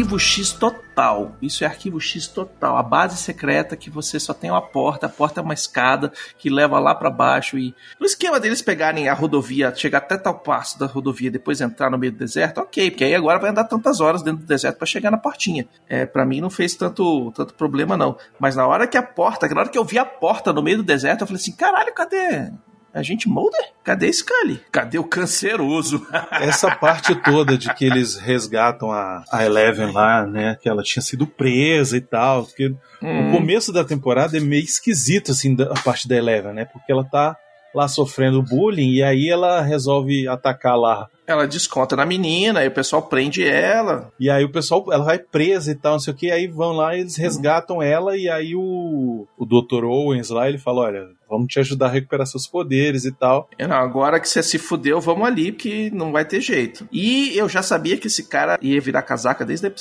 Arquivo X total. Isso é arquivo X total. A base secreta que você só tem uma porta, a porta é uma escada que leva lá pra baixo e o esquema deles pegarem a rodovia, chegar até tal passo da rodovia, depois entrar no meio do deserto, ok, porque aí agora vai andar tantas horas dentro do deserto pra chegar na portinha. É, para mim não fez tanto tanto problema não. Mas na hora que a porta, na hora que eu vi a porta no meio do deserto, eu falei assim, caralho, cadê a gente Mulder? Cadê Scully? Cadê o canceroso? Essa parte toda de que eles resgatam a, a Eleven lá, né? Que ela tinha sido presa e tal. Porque Hum. o começo da temporada é meio esquisito, assim, da- a parte da Eleven, né? Porque ela tá lá sofrendo bullying e aí ela resolve atacar lá. Ela desconta na menina, aí o pessoal prende ela. E aí o pessoal, ela vai presa e tal, não sei o que, aí vão lá e eles resgatam ela e aí o, o Dr. Owens lá, ele fala, olha, vamos te ajudar a recuperar seus poderes e tal. Eu, Não, agora que você se fudeu, vamos ali, porque não vai ter jeito. E eu já sabia que esse cara ia virar casaca desde a,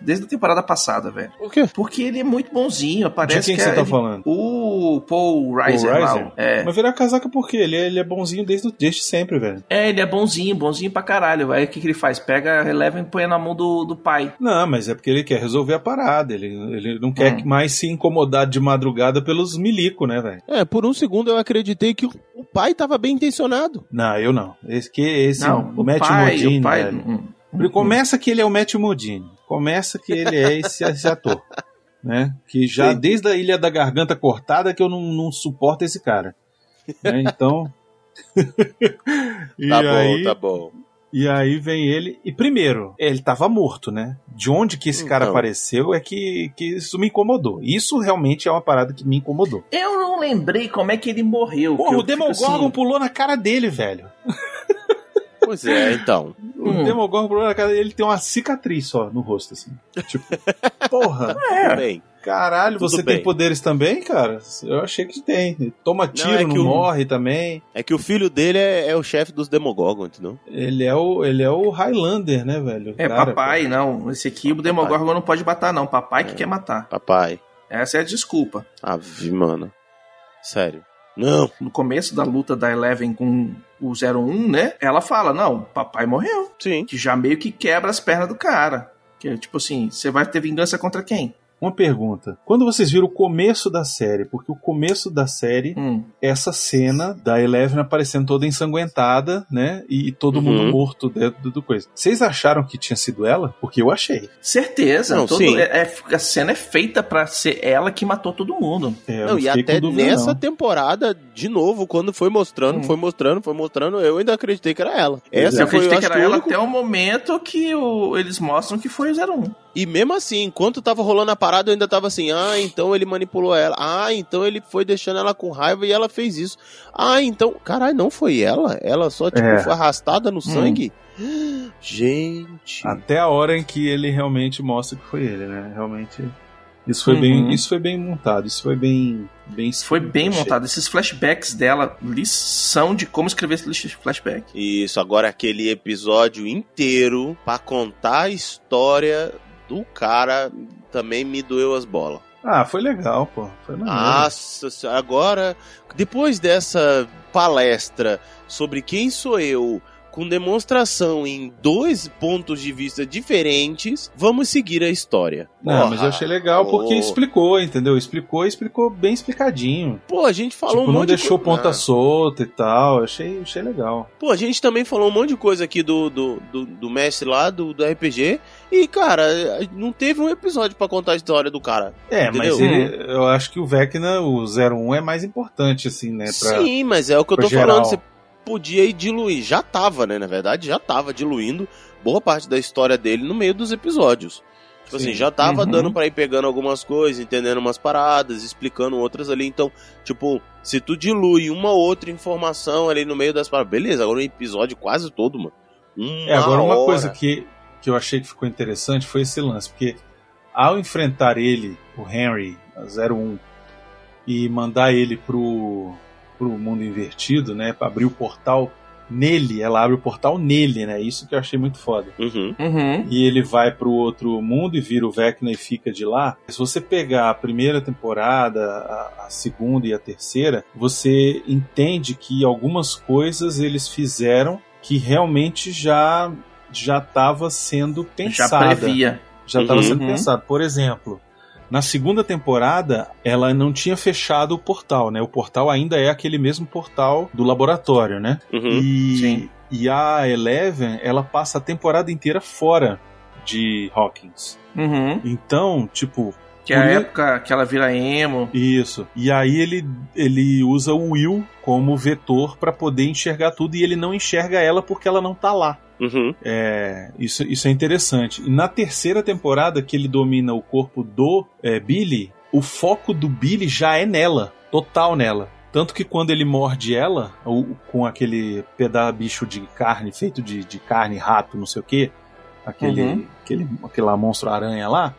desde a temporada passada, velho. Por quê? Porque ele é muito bonzinho, parece De quem que você é tá ele- falando? O Paul Reiser. Reiser? É. Mas virar casaca por quê? Ele é, ele é bonzinho desde, desde sempre, velho. é, ele é bonzinho, bonzinho pra caralho. Aí o que, que ele faz? Pega a Eleven e põe na mão do, do pai. Não, mas é porque ele quer resolver a parada. Ele, ele não quer Hum. mais se incomodar de madrugada pelos milico, né, velho? É, por um segundo eu acreditei que o o pai tava bem intencionado. Não, eu não. Esse, que, esse não, o Matt pai, Modine, o pai. velho. hum, Ele começa que ele é o Matt Modine. Começa que ele é esse, esse ator. Né? Que já Sim. desde a Ilha da Garganta Cortada que eu não, não suporto esse cara. Né? Então. e Tá aí, bom, tá bom. E aí vem ele. E primeiro, ele tava morto, né? De onde que esse cara Então. apareceu é que, que isso me incomodou. Isso realmente é uma parada que me incomodou. Eu não lembrei como é que ele morreu. Porra, o Demogorgon assim, pulou na cara dele, velho. Pois é, então. O Hum. Demogorgon pulou na cara dele, ele tem uma cicatriz só no rosto, assim. Tipo, porra, bem. Caralho, Tudo você bem. tem poderes também, cara? Eu achei que tem. Toma tiro, é não, que o- morre também. É que o filho dele é, é o chefe dos Demogorgon, entendeu? Ele é o, ele é o Highlander, né, velho? É, Cara, papai, não. Esse aqui o Demogorgon não pode matar, não. Papai que quer matar. Papai. Essa é a desculpa. Ave, mano. Sério. Não. No começo da luta da Eleven com o 01, né? Ela fala: Não, papai morreu. Sim. Que já meio que quebra as pernas do cara. Que é tipo assim: você vai ter vingança contra quem? Uma pergunta. Quando vocês viram o começo da série, porque o começo da série, Hum. essa cena da Eleven aparecendo toda ensanguentada, né? E todo Uhum. mundo morto dentro do, coisa. Vocês acharam que tinha sido ela? Porque eu achei. Certeza. Não, todo- sim. é- é- a cena é feita pra ser ela que matou todo mundo. É, Não, e até nessa não. temporada, de novo, quando foi mostrando, Hum. foi mostrando, foi mostrando, eu ainda acreditei que era ela. Pois Essa eu foi, acreditei eu que era ela único- até o momento que o- eles mostram que foi o 01. E mesmo assim, enquanto tava rolando a parada, eu ainda tava assim, ah, então ele manipulou ela. Ah, então ele foi deixando ela com raiva e ela fez isso. Ah, então, caralho, não foi ela? Ela só, tipo, É. foi arrastada no sangue? Gente. Até a hora em que ele realmente mostra que foi ele, né? Realmente. Isso foi, Uhum. bem, isso foi bem montado, isso foi bem. bem Foi bem achei. montado. Esses flashbacks dela, lição de como escrever esse flashback. Isso, agora aquele episódio inteiro pra contar a história do cara também me doeu as bolas. Ah, foi legal, pô. Foi maneiro. Nossa senhora, agora, depois dessa palestra sobre quem sou eu, com demonstração em dois pontos de vista diferentes, vamos seguir a história. Não, Porra. mas eu achei legal porque Ô. explicou, entendeu? Explicou e explicou bem explicadinho. Pô, a gente falou tipo, um não monte deixou de coisa. ponta solta e tal. Achei, achei legal. Pô, a gente também falou um monte de coisa aqui do, do, do, do mestre lá, do, do RPG. E, cara, não teve um episódio pra contar a história do cara. É, Entendeu? mas ele- eu acho que o Vecna, o 01, é mais importante, assim, né? Pra... Sim, mas é o que eu tô geral. falando. Você podia ir diluir. Já tava, né? Na verdade, já tava diluindo boa parte da história dele no meio dos episódios. Tipo Sim. assim, já tava Uhum. dando pra ir pegando algumas coisas, entendendo umas paradas, explicando outras ali. Então, tipo, se tu dilui uma outra informação ali no meio das paradas, beleza, agora um episódio quase todo, mano. Uma É, agora uma hora. coisa que, que eu achei que ficou interessante foi esse lance, porque ao enfrentar ele, o Henry, a 01, e mandar ele pro, pro mundo invertido, né? Pra abrir o portal nele, ela abre o portal nele, né? Isso que eu achei muito foda. Uhum. Uhum. E ele vai pro outro mundo e vira o Vecna e fica de lá. Se você pegar a primeira temporada, a, a segunda e a terceira, você entende que algumas coisas eles fizeram que realmente já já estava sendo Já pensada. previa. Já estava Uhum. sendo pensado. Por exemplo, na segunda temporada, ela não tinha fechado o portal, né? O portal ainda é aquele mesmo portal do laboratório, né? Uhum. E, Sim. e a Eleven, ela passa a temporada inteira fora de Hawkins. Uhum. Então, tipo, Que é a época que ela vira emo. isso. E aí ele, ele usa o Will como vetor pra poder enxergar tudo e ele não enxerga ela porque ela não tá lá. Uhum. É, isso, isso é interessante. E na terceira temporada, que ele domina o corpo do é, Billy, o foco do Billy já é nela, total nela. Tanto que quando ele morde ela, o- com aquele pedaço bicho de carne, feito de, de carne, rato, não sei o que, aquele, Uhum. aquele, aquela monstro-aranha lá,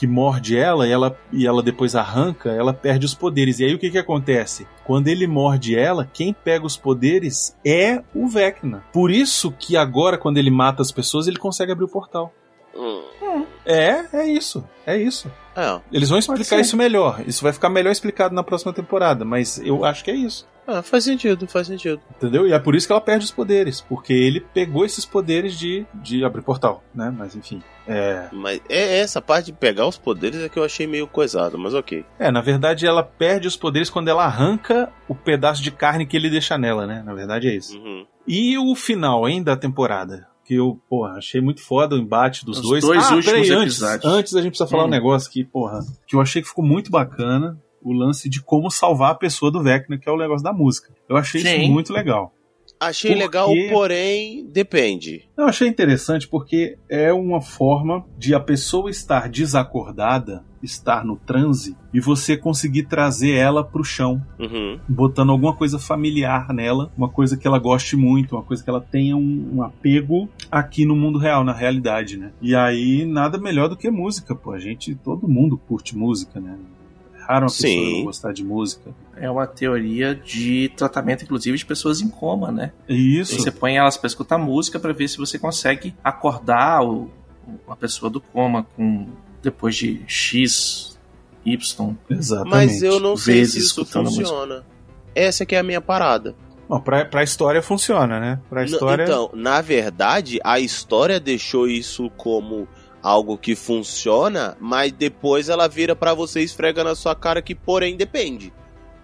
que morde ela e, ela e ela depois arranca, ela perde os poderes. E aí o que que acontece? Quando ele morde ela, quem pega os poderes é o Vecna. Por isso que agora, quando ele mata as pessoas, ele consegue abrir o portal. Hum. É, é isso. É isso. É. Eles vão explicar isso melhor. Isso vai ficar melhor explicado na próxima temporada, mas eu acho que é isso. Ah, faz sentido, faz sentido. Entendeu? E é por isso que ela perde os poderes, porque ele pegou esses poderes de, de abrir portal, né? Mas enfim. É, Mas é essa parte de pegar os poderes é que eu achei meio coisado, mas ok. É, na verdade ela perde os poderes quando ela arranca o pedaço de carne que ele deixa nela, né? Na verdade é isso. Uhum. E o final, hein, da temporada? Que eu, porra, achei muito foda o embate dos Os dois. dois ah, últimos peraí, antes, episódios. antes a gente precisa falar Hum. um negócio que, porra, que eu achei que ficou muito bacana. O lance de como salvar a pessoa do Vecna, que é o negócio da música. Eu achei Sim. isso muito legal. Achei Por legal, porém, depende. Eu achei interessante porque é uma forma de a pessoa estar desacordada, estar no transe, e você conseguir trazer ela pro chão. Uhum. botando alguma coisa familiar nela, uma coisa que ela goste muito, uma coisa que ela tenha um, um apego aqui no mundo real, na realidade, né? E aí, nada melhor do que música, pô. A gente, todo mundo curte música, né? Raro uma pessoa Sim. não gostar de música. É uma teoria de tratamento, inclusive, de pessoas em coma, né? Isso. Você põe elas pra escutar música pra ver se você consegue acordar o, a pessoa do coma com depois de X, Y. Exatamente. Mas eu não sei Vezes se isso a funciona. Essa que é a minha parada. Bom, pra, pra história funciona, né? Pra história. Então, na verdade, a história deixou isso como algo que funciona, mas depois ela vira pra você e esfrega na sua cara que, porém, depende.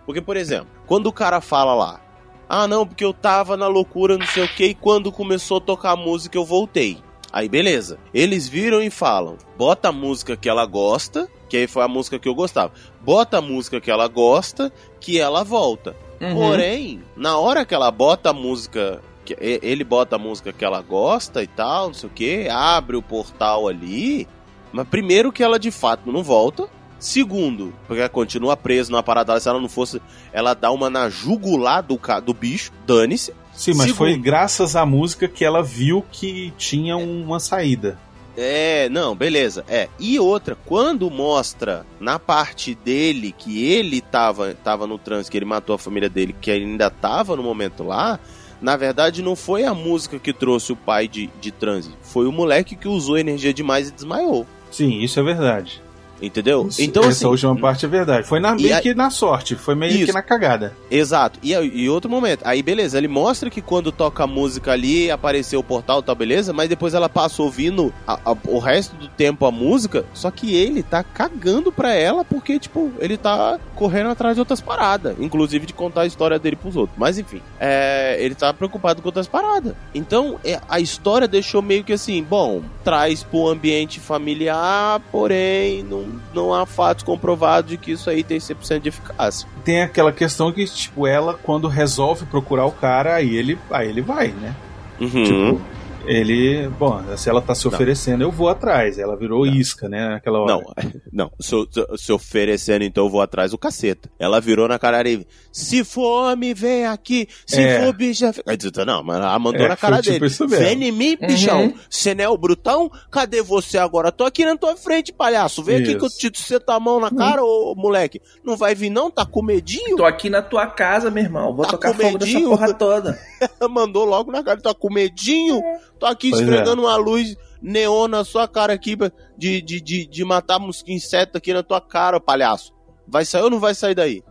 Porque, por exemplo, quando o cara fala lá, ah, não, porque eu tava na loucura, não sei o que, e quando começou a tocar a música eu voltei. Aí, beleza. Eles viram e falam: bota a música que ela gosta, que aí foi a música que eu gostava. Bota a música que ela gosta, que ela volta. Uhum. Porém, na hora que ela bota a música. Que Ele bota a música que ela gosta e tal, não sei o que, abre o portal ali. Mas primeiro que ela de fato não volta. Segundo, porque ela continua presa numa parada se ela não fosse. Ela dá uma na jugular do, ca- do bicho, dane-se. Sim, mas Segundo. foi graças à música que ela viu que tinha uma saída. É, não, beleza. É. E outra, quando mostra na parte dele que ele tava, tava no trânsito, que ele matou a família dele, que ele ainda tava no momento lá, na verdade não foi a música que trouxe o pai de, de trânsito. Foi o moleque que usou energia demais e desmaiou. Sim, isso é verdade. Entendeu? Então, essa assim, última parte é verdade. Foi na, E meio a- que na sorte, foi meio Isso. que na cagada. Exato. E, e outro momento. Aí, beleza, ele mostra que quando toca a música ali, apareceu o portal, tá beleza, mas depois ela passa ouvindo a- a- o resto do tempo a música, só que ele tá cagando pra ela porque, tipo, ele tá correndo atrás de outras paradas, inclusive de contar a história dele pros outros. Mas enfim, é, ele tá preocupado com outras paradas. Então, é, a história deixou meio que assim, bom, traz pro ambiente familiar, porém, não, não há fatos comprovados de que isso aí tem 100% de eficácia. Tem aquela questão que, tipo, ela, quando resolve procurar o cara, aí ele, aí ele vai, né? Uhum. Tipo, ele. Bom, se ela tá se Não. oferecendo, eu vou atrás. Ela virou isca, né? Naquela hora. Não, não. Se, se oferecendo, então eu vou atrás do caceta. Ela virou na cara dele. Se for homem, vem aqui. Se É. for bicha. fica-" Aí disse, não, mas ela mandou É, na cara tipo dele. Vem em mim, bichão. Você não é o brutão? Cadê você agora? Tô aqui na tua frente, palhaço. Vem aqui Isso. que eu te sento a mão na cara, ô moleque. Não vai vir, não? Tá com medinho? Tô aqui na tua casa, meu irmão. Vou Tá tocar com fogo nessa porra toda. Ela mandou logo na cara. Tá com medinho? Tô aqui Pois é. esfregando uma luz neon na sua cara aqui de, de, de, de matar mosquito inseto aqui na tua cara, palhaço. Vai sair ou não vai sair daí?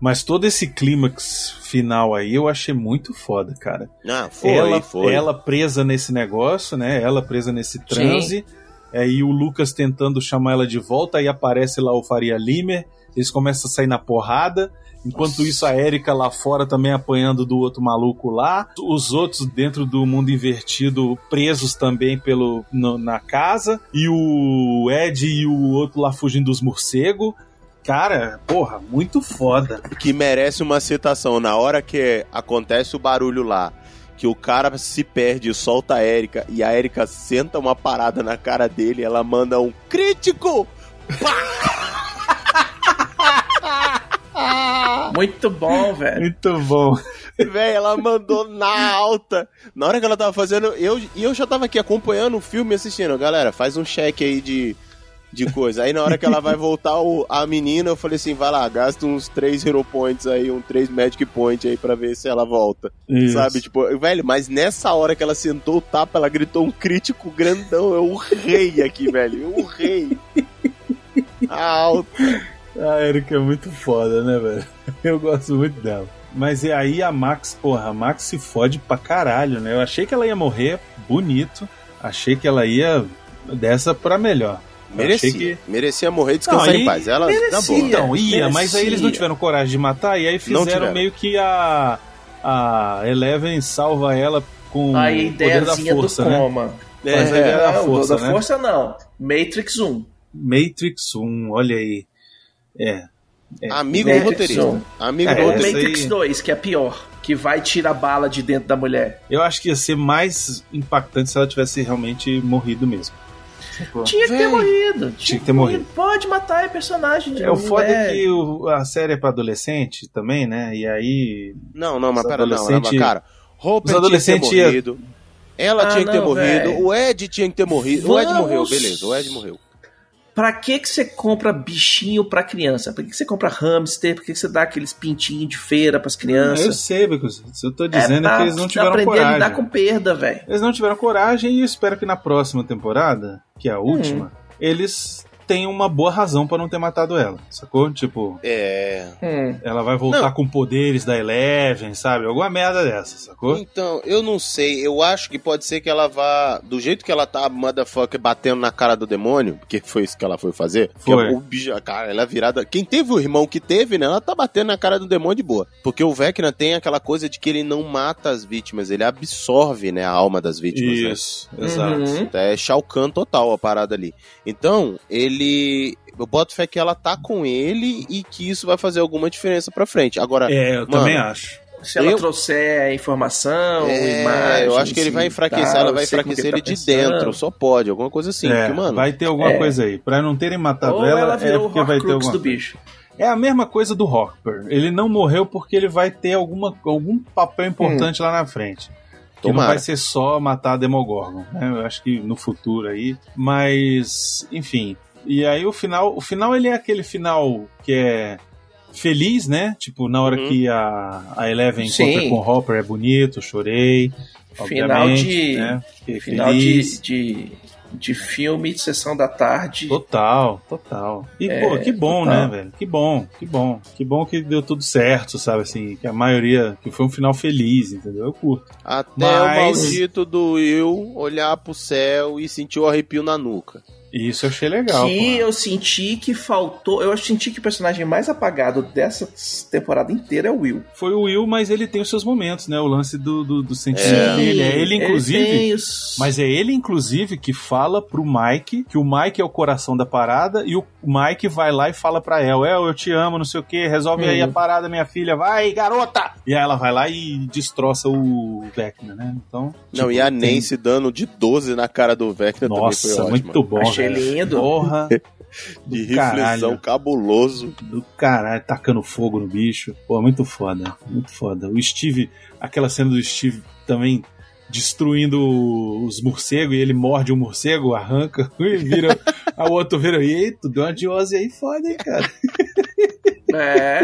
Mas todo esse clímax final aí eu achei muito foda, cara. Ah, foi, ela, foi. ela presa nesse negócio, né? Ela presa nesse transe. Aí o Lucas tentando chamar ela de volta, aí aparece lá o Faria Limer. Eles começam a sair na porrada. Enquanto isso, a Erika lá fora também apanhando do outro maluco lá. Os outros dentro do mundo invertido, presos também pelo, no- na casa. E o Ed e o outro lá fugindo dos morcegos. Cara, porra, muito foda. Que merece uma citação. Na hora que acontece o barulho lá, que o cara se perde e solta a Erika, e a Erika senta uma parada na cara dele, ela manda um crítico! Muito bom, velho. Muito bom. Véi, ela mandou na alta. Na hora que ela tava fazendo, eu, e eu já tava aqui acompanhando o filme e assistindo. Galera, faz um check aí de, de coisa. Aí na hora que ela vai voltar o- a menina, eu falei assim: vai lá, gasta uns 3 Hero Points aí, um 3 Magic Point aí pra ver se ela volta. Isso. Sabe? Tipo, velho, mas nessa hora que ela sentou o tapa, ela gritou um crítico grandão. Eu urrei aqui, velho. Eu urrei. Alto. A Erika é muito foda, né, velho? Eu gosto muito dela. Mas e aí a Max, porra, a Max se fode pra caralho, né? Eu achei que ela ia morrer bonito. Achei que ela ia dessa pra melhor. Merecia. achei que- Merecia morrer e descansar Não, em paz. Ela, boa. Então, ia, mas aí eles não merecia. tiveram coragem de matar e aí Não fizeram meio que a a Eleven salva ela com A o poder da ideiazinha força, do né? coma. Mas a ideia da não, força, da né? força não. Matrix 1. Matrix 1, olha aí. É. é. Amigo Né, do roteirista. Amigo É, do roteirista. Matrix aí- 2, que é pior. Que vai tirar bala de dentro da mulher. Eu acho que ia ser mais impactante se ela tivesse realmente morrido mesmo. Tinha que ter morrido. Tinha que ter morrido. Pode matar é personagem de É, o foda é é- que o- a série é pra adolescente também, né? E aí. Não, não, mas pera, não, adolescente- não, cara. Hopper Os adolescente tinha ia- que ter morrido. Ela Ah, tinha que ter não, morrido. véi. O Ed tinha que ter morrido. O Ed Vamos- morreu, beleza. O Ed morreu. Pra que que você compra bichinho pra criança? Por que que você compra hamster? Por que que você dá aqueles pintinhos de feira pras Eu crianças? sei, Bicos. Eu tô dizendo pra que eles não tiveram aprender a coragem. lidar com perda, velho. Eles não tiveram coragem e eu espero que na próxima temporada, que é a Hum. última, eles tem uma boa razão pra não ter matado ela, sacou? Tipo, É. Hum. ela vai voltar Não. com poderes da Eleven, sabe? Alguma merda dessa, sacou? Então, eu não sei. Eu acho que pode ser que ela vá. Do jeito que ela tá, motherfucker, batendo na cara do demônio, porque foi isso que ela foi fazer. Porque Foi. o bicho, cara, ela é virada. Quem teve o irmão que teve, né? Ela tá batendo na cara do demônio de boa. Porque o Vecna tem aquela coisa de que ele não mata as vítimas, ele absorve, né, a alma das vítimas. né? Isso, exato. Uhum. É Shao Kahn total a parada ali. Então, ele. Eu boto fé que ela tá com ele e que isso vai fazer alguma diferença pra frente. Agora, É, eu Mano, também acho. Se ela Eu- trouxer informação, É, imagem, eu acho que ele vai enfraquecer, ela vai enfraquecer ele de dentro, só pode, alguma coisa assim, é, porque, mano, vai ter alguma É. coisa aí. Pra não terem matado Ou ela, ela é virou porque o vai ter alguma do bicho. É a mesma coisa do Hopper. Ele não morreu porque ele vai ter alguma, algum papel importante lá na frente. Que não Tomara. vai ser só matar a Demogorgon, né? Eu acho que no futuro aí. Mas, enfim. E aí o final, o final ele é aquele final que é feliz, né? Tipo, na hora Uhum. que a, a Eleven Sim. encontra com o Hopper é bonito, chorei. Final de- né? Final feliz. de, de, de filme de sessão da tarde. Total, total. E, É, pô, que bom, total. né, velho? Que bom, que bom. Que bom que deu tudo certo, sabe? Assim, que a maioria, que foi um final feliz, entendeu? Eu curto. até Mas- o maldito do Will olhar pro céu e sentir o arrepio na nuca. Isso eu achei legal. que pô. eu senti que faltou. Eu senti que o personagem mais apagado dessa temporada inteira é o Will. Foi o Will, mas ele tem os seus momentos, né? O lance do, do, do sentimento É. dele. É ele, inclusive. tem os- Mas é ele, inclusive, que fala pro Mike que o Mike é o coração da parada e o Mike vai lá e fala pra El, El, eu te amo, não sei o que, resolve aí Hum. a parada, minha filha, vai, garota! E aí ela vai lá e destroça o Vecna, né? Então. Não, tipo, e a tem- Nancy dando de 12 na cara do Vecna também Nossa, foi ótimo. muito bom. Achei velho. lindo. Porra De do caralho. reflexão cabuloso. do caralho, tacando fogo no bicho. Pô, muito foda, muito foda. O Steve, aquela cena do Steve também destruindo os morcegos e ele morde um morcego, arranca e vira. a outro vira. Eita, deu uma Ozzy aí foda, hein, cara. É,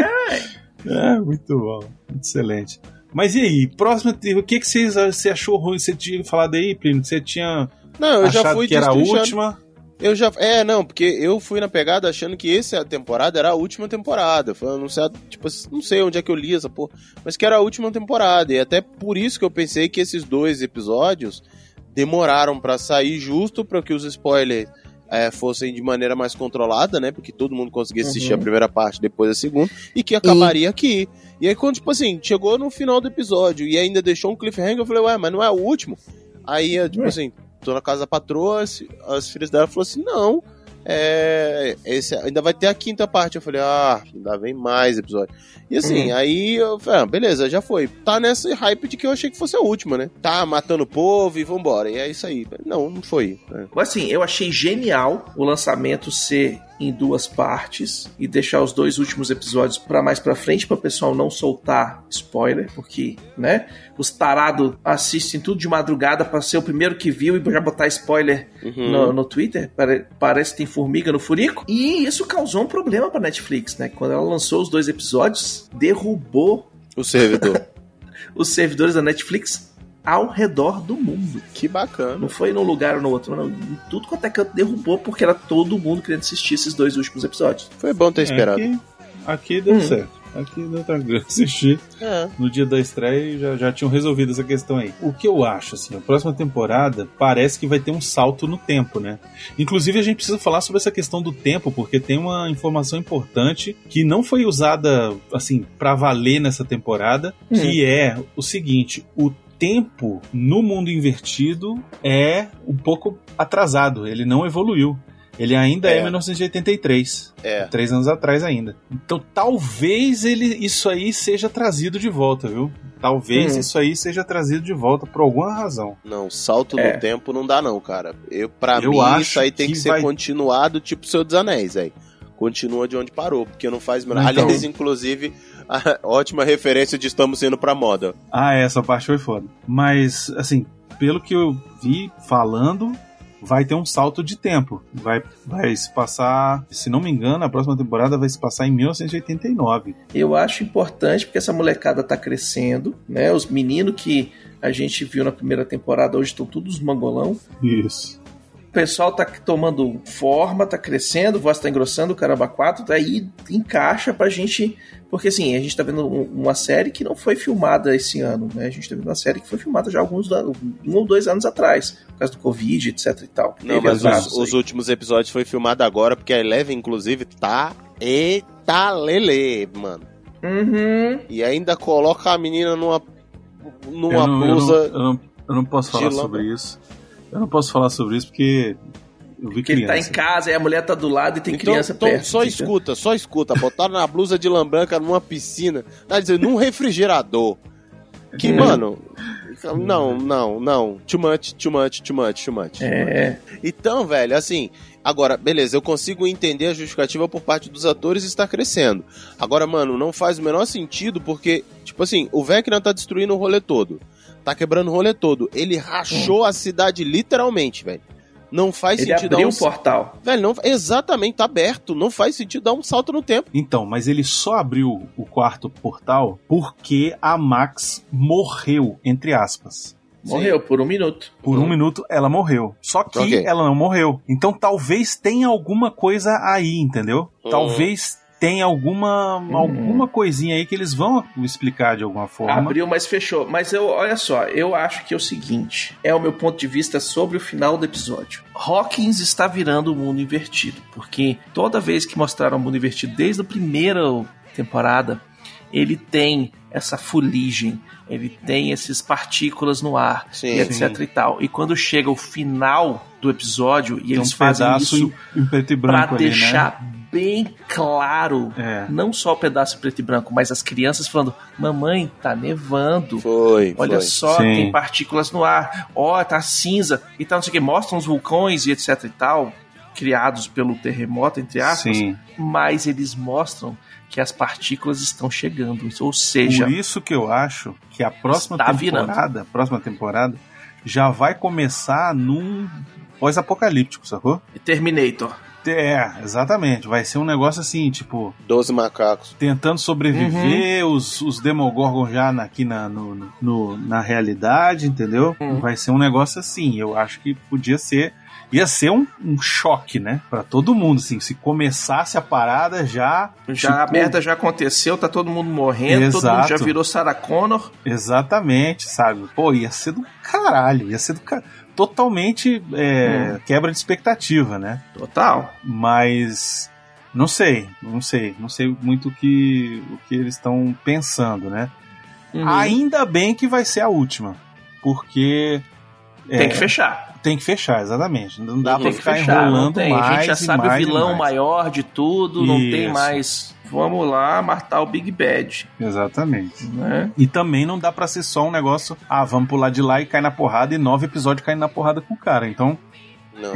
É, muito bom, muito excelente. Mas e aí, próximo, o que, que vocês, você achou ruim? Você tinha falado aí, Plínio, você tinha Não, eu já achado fui que era a última? Eu já. É, não, porque eu fui na pegada achando que essa temporada era a última temporada. Foi anunciado, tipo, não sei onde é que eu li essa porra, mas que era a última temporada. E até por isso que eu pensei que esses dois episódios demoraram pra sair justo para que os spoilers é, fossem de maneira mais controlada, né? Porque todo mundo conseguia assistir Uhum. a primeira parte, depois a segunda, e que acabaria aqui. E aí, quando, tipo assim, chegou no final do episódio e ainda deixou um cliffhanger, eu falei, ué, mas não é o último? Aí, tipo assim, tô na casa da patroa, as, as filhas dela falaram assim, não, é, esse, ainda vai ter a quinta parte. Eu falei, ah, ainda vem mais episódio. E assim, Uhum. aí eu falei, ah, beleza, já foi. Tá nessa hype de que eu achei que fosse a última, né? Tá matando o povo e vambora. E é isso aí. Não, não foi. né? Mas assim, eu achei genial o lançamento ser em duas partes e deixar os dois últimos episódios pra mais pra frente para o pessoal não soltar spoiler, porque, né, os tarados assistem tudo de madrugada pra ser o primeiro que viu e já botar spoiler Uhum. no, no Twitter. Pare- Parece que tem formiga no furico. E isso causou um problema pra Netflix, né? Quando ela lançou os dois episódios, derrubou O servidor. os servidores da Netflix ao redor do mundo. que bacana. Não foi num lugar ou no outro, não. Em Tudo quanto é canto derrubou porque era todo mundo querendo assistir esses dois últimos episódios. Foi bom ter esperado. É, aqui, aqui deu Hum. certo. Aqui deu tranquilo. Assisti. É. no dia da estreia e já, já tinham resolvido essa questão aí. O que eu acho, assim, a próxima temporada parece que vai ter um salto no tempo, né? Inclusive, a gente precisa falar sobre essa questão do tempo, porque tem uma informação importante que não foi usada, assim, pra valer nessa temporada, que é o seguinte: o tempo no mundo invertido é um pouco atrasado, ele não evoluiu. Ele ainda é, É. 1983 É. três anos atrás ainda. Então talvez ele isso aí seja trazido de volta, viu? Talvez Hum. isso aí seja trazido de volta por alguma razão. Não, salto É. no tempo não dá, não, cara. Eu, pra Eu mim, acho isso aí tem que, que ser vai- continuado, tipo Senhor dos Anéis, aí. Continua de onde parou, porque não faz menor. Então. Aliás, inclusive, a ótima referência de estamos indo pra moda. Ah, essa parte foi foda. Mas assim, pelo que eu vi falando, vai ter um salto de tempo. Vai, vai se passar, se não me engano, a próxima temporada vai se passar em 1989. Eu acho importante porque essa molecada tá crescendo, né? Os meninos que a gente viu na primeira temporada hoje estão todos mangolão. Isso. Pessoal tá tomando forma, tá crescendo, a voz tá engrossando, o caramba 4, daí encaixa pra gente. Porque assim, a gente tá vendo um- uma série que não foi filmada esse ano, né? A gente tá vendo uma série que foi filmada já há alguns anos, um ou dois anos atrás, por causa do Covid, etc e tal. Não, Teve mas os, os aí. últimos episódios foi filmado agora, porque a Eleven, inclusive, tá eita lele, mano. Uhum. E ainda coloca a menina numa, numa eu, não, eu, blusa. não, eu, não, eu não posso falar sobre isso. Eu não posso falar sobre isso porque eu vi Porque ele tá criança. em casa e a mulher tá do lado e tem Então, criança então perto. só fica- escuta, só escuta. Botaram na blusa de lã branca numa piscina. Tá dizendo, num refrigerador. Que, Hum. mano. Não, não, não. Too much, too much, too much, too much. É. Então, velho, assim. Agora, beleza, eu consigo entender a justificativa por parte dos atores estar crescendo. Agora, mano, não faz o menor sentido porque, tipo assim, o Vecna tá destruindo o rolê todo. Tá quebrando o rolê todo. Ele rachou a cidade literalmente, velho. Não faz Ele sentido abriu dar um um portal. Velho, não, exatamente, tá aberto. Não faz sentido dar um salto no tempo. Então, mas ele só abriu o quarto portal porque a Max morreu, entre aspas. Morreu por um minuto. Por um minuto ela morreu. Só que Ok. ela não morreu. Então talvez tenha alguma coisa aí, entendeu? Hum. Talvez tenha alguma, alguma coisinha aí que eles vão explicar de alguma forma. Abriu, mas fechou. Mas eu, olha só, eu acho que é o seguinte: é o meu ponto de vista sobre o final do episódio. Hawkins está virando o mundo invertido, porque toda vez que mostraram o mundo invertido, desde a primeira temporada, ele tem essa fuligem, ele tem essas partículas no ar, Sim. e etc Sim. e tal. E quando chega o final do episódio e Tem eles um fazem isso em, em preto e pra branco ali, deixar né? Bem claro, É. não só o pedaço preto e branco, mas as crianças falando: "Mamãe, tá nevando". Foi, Olha foi. só, Sim. tem partículas no ar. Ó, tá cinza e tal, não sei o que. Mostram os vulcões e etc e tal, criados pelo terremoto, entre aspas. Sim. Mas eles mostram que as partículas estão chegando. Ou seja, Por isso que eu acho que a próxima virando. temporada, a próxima temporada já vai começar num pós-apocalíptico, sacou? Terminator. É, exatamente. Vai ser um negócio assim, tipo, Doze macacos. tentando sobreviver, os, os Demogorgon já na- aqui na, no, no- na realidade, entendeu? Uhum. Vai ser um negócio assim. Eu acho que podia ser. Ia ser um, um choque, né? Pra todo mundo, assim. Se começasse a parada já. Já a tipo, merda já aconteceu, tá todo mundo morrendo, todo mundo já Exato. virou Sarah Connor. Exatamente, sabe? Pô, ia ser do caralho. Ia ser do caralho. Totalmente é, quebra de expectativa, né? Total. Mas não sei, não sei, não sei muito o que, o que eles estão pensando, né? Uhum. Ainda bem que vai ser a última, porque Tem é, que fechar. tem que fechar, exatamente. Não dá Tem pra que ficar fechar, enrolando tem. mais A gente já sabe o mais e vilão maior de tudo, não tem Isso. mais. Vamos lá matar o Big Bad, Exatamente. né? E também não dá pra ser só um negócio, ah, vamos pular de lá e cair na porrada e nove episódios caindo na porrada com o cara. Então,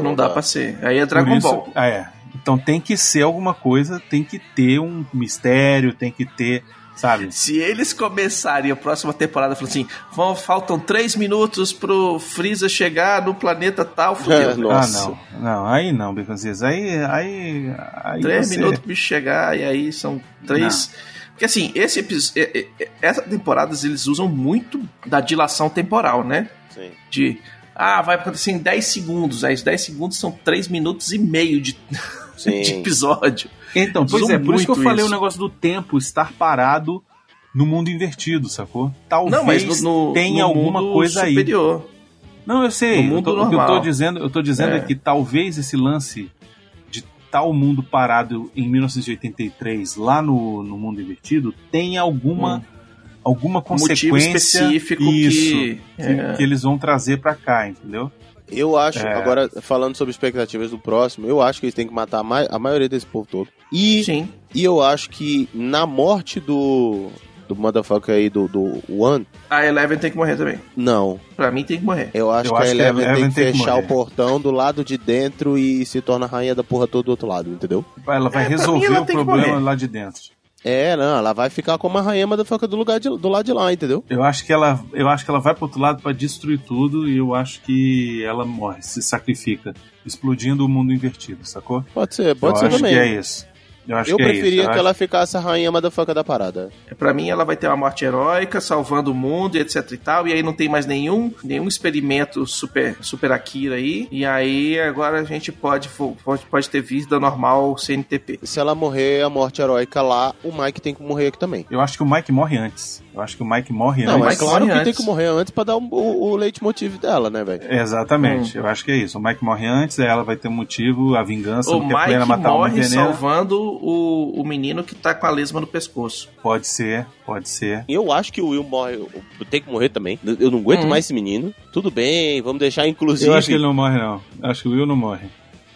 Não dá pra ser. Aí é Dragon por isso, Ball. Ah, é. Então tem que ser alguma coisa, tem que ter um mistério, tem que ter, sabe? Se eles começarem a próxima temporada falando assim, vão, faltam três minutos pro Freeza chegar no planeta tal, fudeu. Nossa. Ah, não. Não, aí não, Beconzias. Aí, aí, aí três você- minutos pro bicho chegar, e aí são três. Porque assim, esse episódio. Essa temporada eles usam muito da dilação temporal, né? Sim. De. Ah, vai acontecer em 10 segundos. Aí os 10 segundos são 3 minutos e meio de, Sim. de episódio. Então, pois Usam é, por isso que eu falei isso. o negócio do tempo estar parado no mundo invertido, sacou? Talvez Não, mas no, no, tenha no alguma coisa aí. superior. Não, eu sei. No eu tô- o que eu tô normal. dizendo, eu tô dizendo é. É. que talvez esse lance de tal mundo parado em 1983 lá no, no mundo invertido tenha alguma alguma Um motivo consequência específico isso, que. que, é. que eles vão trazer pra cá, entendeu? Eu acho, É. agora falando sobre expectativas do próximo, eu acho que eles têm que matar a, mai- a maioria desse povo todo. E, Sim. e eu acho que na morte do. Do motherfucker aí do, do One, A Eleven tem que morrer também. não. Pra mim tem que morrer. Eu acho Eu que acho a que a Eleven tem Eleven que tem que fechar morrer. o portão do lado de dentro e se torna a rainha da porra toda do outro lado, entendeu? Ela vai É, resolver ela o que problema lá de dentro. É, não, ela vai ficar como a rainha motherfucker do, lugar de, do lado de lá, entendeu? Eu acho que ela, eu acho que ela vai pro outro lado pra destruir tudo e eu acho que ela morre, se sacrifica, explodindo o mundo invertido, sacou? Pode ser, pode eu ser acho também. que é isso. Eu acho Eu que preferia é isso. eu que acho- ela ficasse a rainha motherfucker da parada. Pra mim, ela vai ter uma morte heróica, salvando o mundo e etc e tal. E aí não tem mais nenhum, nenhum experimento super, super Akira aí. E aí agora a gente pode, pode, pode ter vida normal CNTP. Se ela morrer a morte heróica lá, o Mike tem que morrer aqui também. Eu acho que o Mike morre antes. Eu acho que o Mike morre Não, antes. mas Mike claro que tem que morrer antes pra dar um- o, o leitmotiv dela, né, velho? Exatamente, eu acho que é isso. O Mike morre antes, aí ela vai ter um motivo, a vingança, O Mike matar morre salvando o, o menino que tá com a lesma no pescoço. Pode ser, pode ser. Eu acho que o Will morre, tem que morrer também. Eu não aguento Hum. mais esse menino. Tudo bem, vamos deixar inclusive. Eu acho que ele não morre, não. Acho que o Will não morre.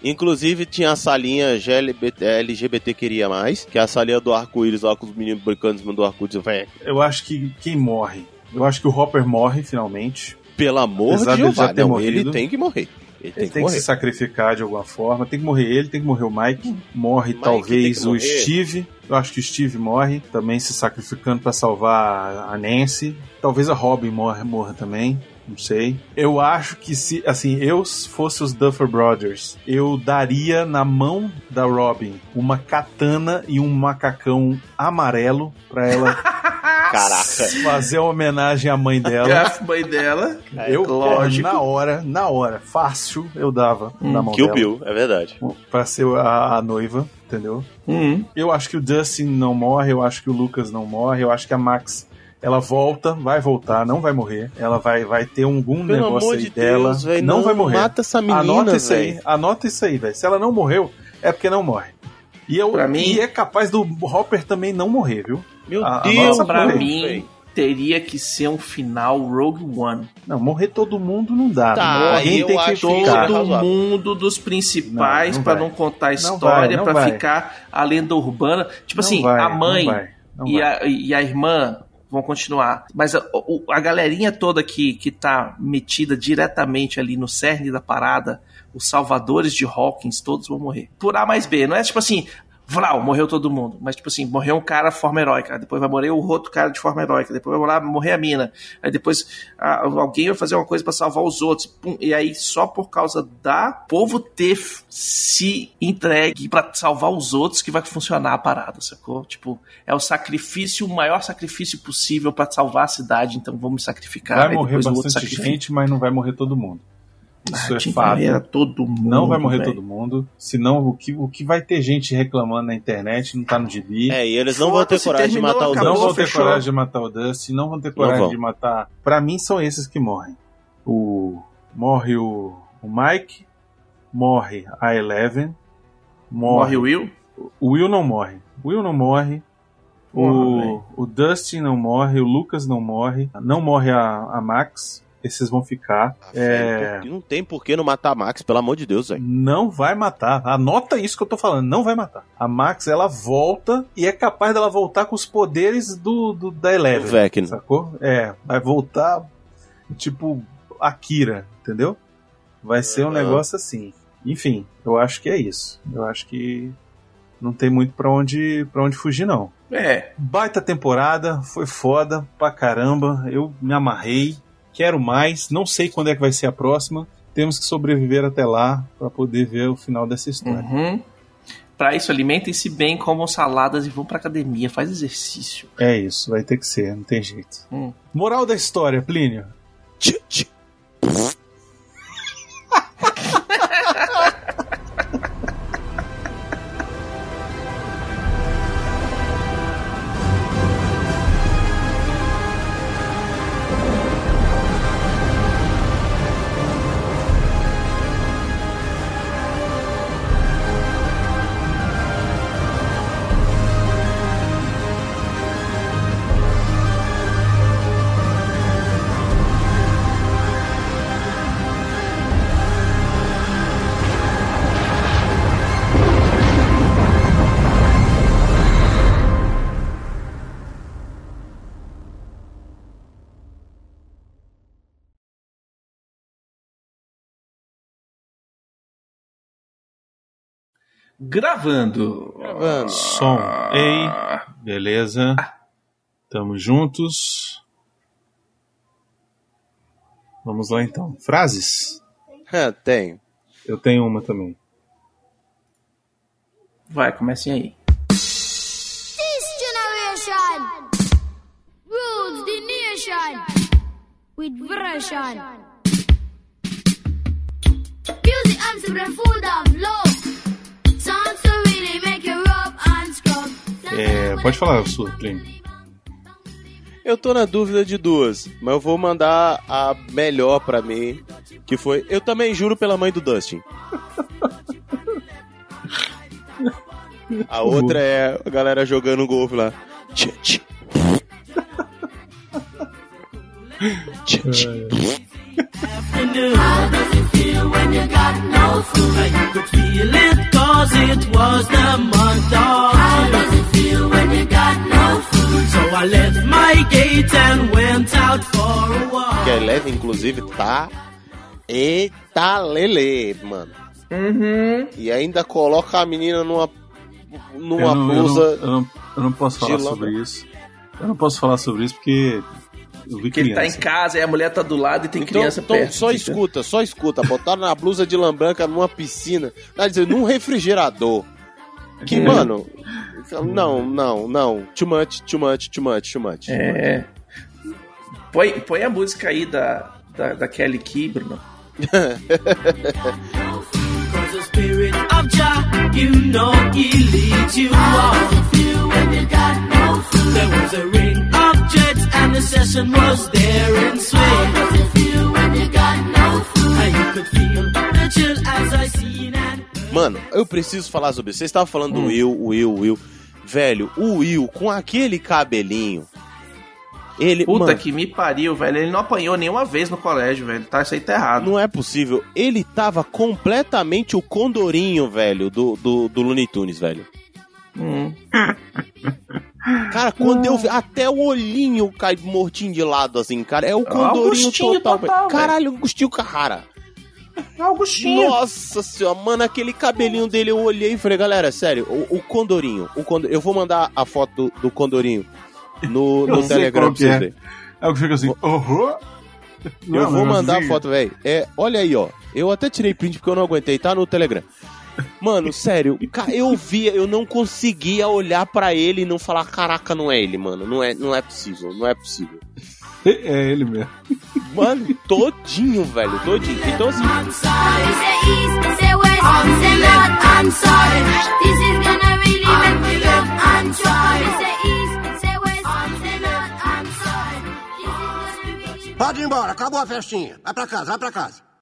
Inclusive tinha a salinha GLBT, LGBT queria mais, que é a salinha do arco-íris lá com os meninos brincando em cima do arco-íris. Eu acho que quem morre? Eu acho que o Hopper morre finalmente. pelo amor Apesar de Jeová, não, morrido. ele tem que morrer. Ele tem Ele que tem que se sacrificar de alguma forma. Tem que morrer ele, tem que morrer o Mike. Morre Mike talvez o morrer. Steve. Eu acho que o Steve morre, também se sacrificando pra salvar a Nancy. Talvez a Robin morra, morra também. Não sei. Eu acho que se, assim, eu se fosse os Duffer Brothers, eu daria na mão da Robin uma katana e um macacão amarelo pra ela Caraca. fazer uma homenagem à mãe dela. A mãe dela. Eu, lógico. na hora, na hora, fácil, eu dava Hum. na mão Kill dela. Bill, é verdade. Pra ser a, a noiva, entendeu? Hum. Eu acho que o Dustin não morre, eu acho que o Lucas não morre, eu acho que a Max ela volta, vai voltar, não vai morrer. Ela vai, vai ter algum Pelo negócio amor aí de dela. Deus, velho, não, não vai morrer. mata essa menina, anota isso aí, velho. anota isso aí, velho. Se ela não morreu, é porque não morre. E, eu, Pra mim- e é capaz do Hopper também não morrer, viu? Meu A- a Deus, nossa Pra mim, velho. teria que ser um final Rogue One. Não, morrer todo mundo não dá. Tá, Alguém eu tem que Todo razoável. mundo dos principais Não, não não contar a Não história, não vai. ficar a lenda urbana. Tipo Não assim, vai, a não mãe vai, não e, vai. a, e a irmã vão continuar. Mas a, a galerinha toda que, que tá metida diretamente ali no cerne da parada, os salvadores de Hawkins, todos vão morrer. Por A mais B. Não é tipo assim. Vral, morreu todo mundo. Mas, tipo assim, morreu um cara de forma heróica. Depois vai morrer o outro cara de forma heróica. Depois vai morrer a mina. Aí depois ah, alguém vai fazer uma coisa pra salvar os outros. Pum. E aí, só por causa da povo ter se entregue pra salvar os outros que vai funcionar a parada, sacou? Tipo, é o sacrifício, o maior sacrifício possível pra salvar a cidade. Então vamos sacrificar. Vai morrer bastante gente, mas não vai morrer todo mundo. Isso Ah, é fato. todo mundo. Não vai morrer velho. todo mundo. Senão, o que, o que vai ter gente reclamando na internet não tá no gibi. É, e eles não vão ter coragem de terminou, matar o acabou. não Dustin. vão ter fechou. coragem de matar o Dusty, não vão ter coragem vão. de matar. Pra mim, são esses que morrem. O. Morre o, o Mike, morre a Eleven, Morre morre. o Will? O Will não morre. O Will não morre. Porra, o, o Dustin não morre, o Lucas não morre, não morre a, a Max, esses vão ficar. Ah, É, velho, Não tem por que não matar a Max, pelo amor de Deus, velho. não vai matar. Anota isso que eu tô falando, não vai matar. A Max, ela volta e é capaz dela voltar com os poderes do, do da O Eleven. Vecna. Sacou? É, vai voltar tipo Akira, entendeu? Vai ser um negócio assim. Enfim, eu acho que é isso. Eu acho que não tem muito pra onde, pra onde fugir, não. É. Baita temporada, foi foda pra caramba. Eu me amarrei, quero mais. Não sei quando é que vai ser a próxima. Temos que sobreviver até lá pra poder ver o final dessa história. Uhum. Pra isso, alimentem-se bem, comam saladas e vão pra academia, faz exercício. É isso, vai ter que ser, não tem jeito. Hum. Moral da história, Plínio. Tch, tch. Gravando. Gravando. Som. Ah. Ei, beleza. Ah. Tamo juntos. Vamos lá então. Frases? É, tenho. Eu tenho uma também. Vai, comecem aí. This generation rules the nation with freedom, love. É, pode falar, sua primo. Eu tô na dúvida de duas, mas eu vou mandar a melhor pra mim, que foi Eu também juro pela mãe do Dustin. A outra é a galera jogando golfe lá. Tchê, tchê. Tchê, tchê. Que a Eleven, inclusive, tá. Eita lele, mano. Uhum. E ainda coloca a menina numa. numa eu, não, eu, blusa. não, eu, não, eu não posso falar sobre isso. Eu não posso falar sobre isso porque eu vi Que ele tá em casa e a mulher tá do lado e tem Então, criança então perto. só Fica- escuta, só escuta. Botaram na blusa de lã branca numa piscina. Tá dizendo, num refrigerador. Que, É. mano. Não, não, não. Too much, too much, too much, too much. É. Põe, põe a música aí da, da, da Kelly Key, Bruno. Mano, eu preciso falar sobre isso. Vocês estavam falando do Will, Will, Will. Velho, o Will com aquele cabelinho. Ele. Puta mano, que me pariu, velho. Ele não apanhou nenhuma vez no colégio, velho. Tá, isso aí tá errado. Não é possível. Ele tava completamente o condorinho, velho, do, do, do Looney Tunes, velho. Hum. Cara, quando eu vi. Até o olhinho cai mortinho de lado, assim, cara. É o condorinho Augustinho total, total. Caralho, Agostinho Carrara. Augustinho. Nossa senhora, mano, aquele cabelinho dele eu olhei e falei, galera, sério, o, o Condorinho, o Condor... eu vou mandar a foto do, do Condorinho no, no Telegram pra que vocês é. verem. É o que fica assim, horror. Eu vou mandar a foto, velho. É, olha aí, ó. Eu até tirei print porque eu não aguentei, tá no Telegram. Mano, sério, eu via, eu não conseguia olhar pra ele e não falar, caraca, não é ele, mano. Não é, não é possível, não é possível. É ele mesmo. Mano, todinho, velho, todinho. Então assim, Pode ir embora, acabou a festinha. Vai pra casa, vai pra casa.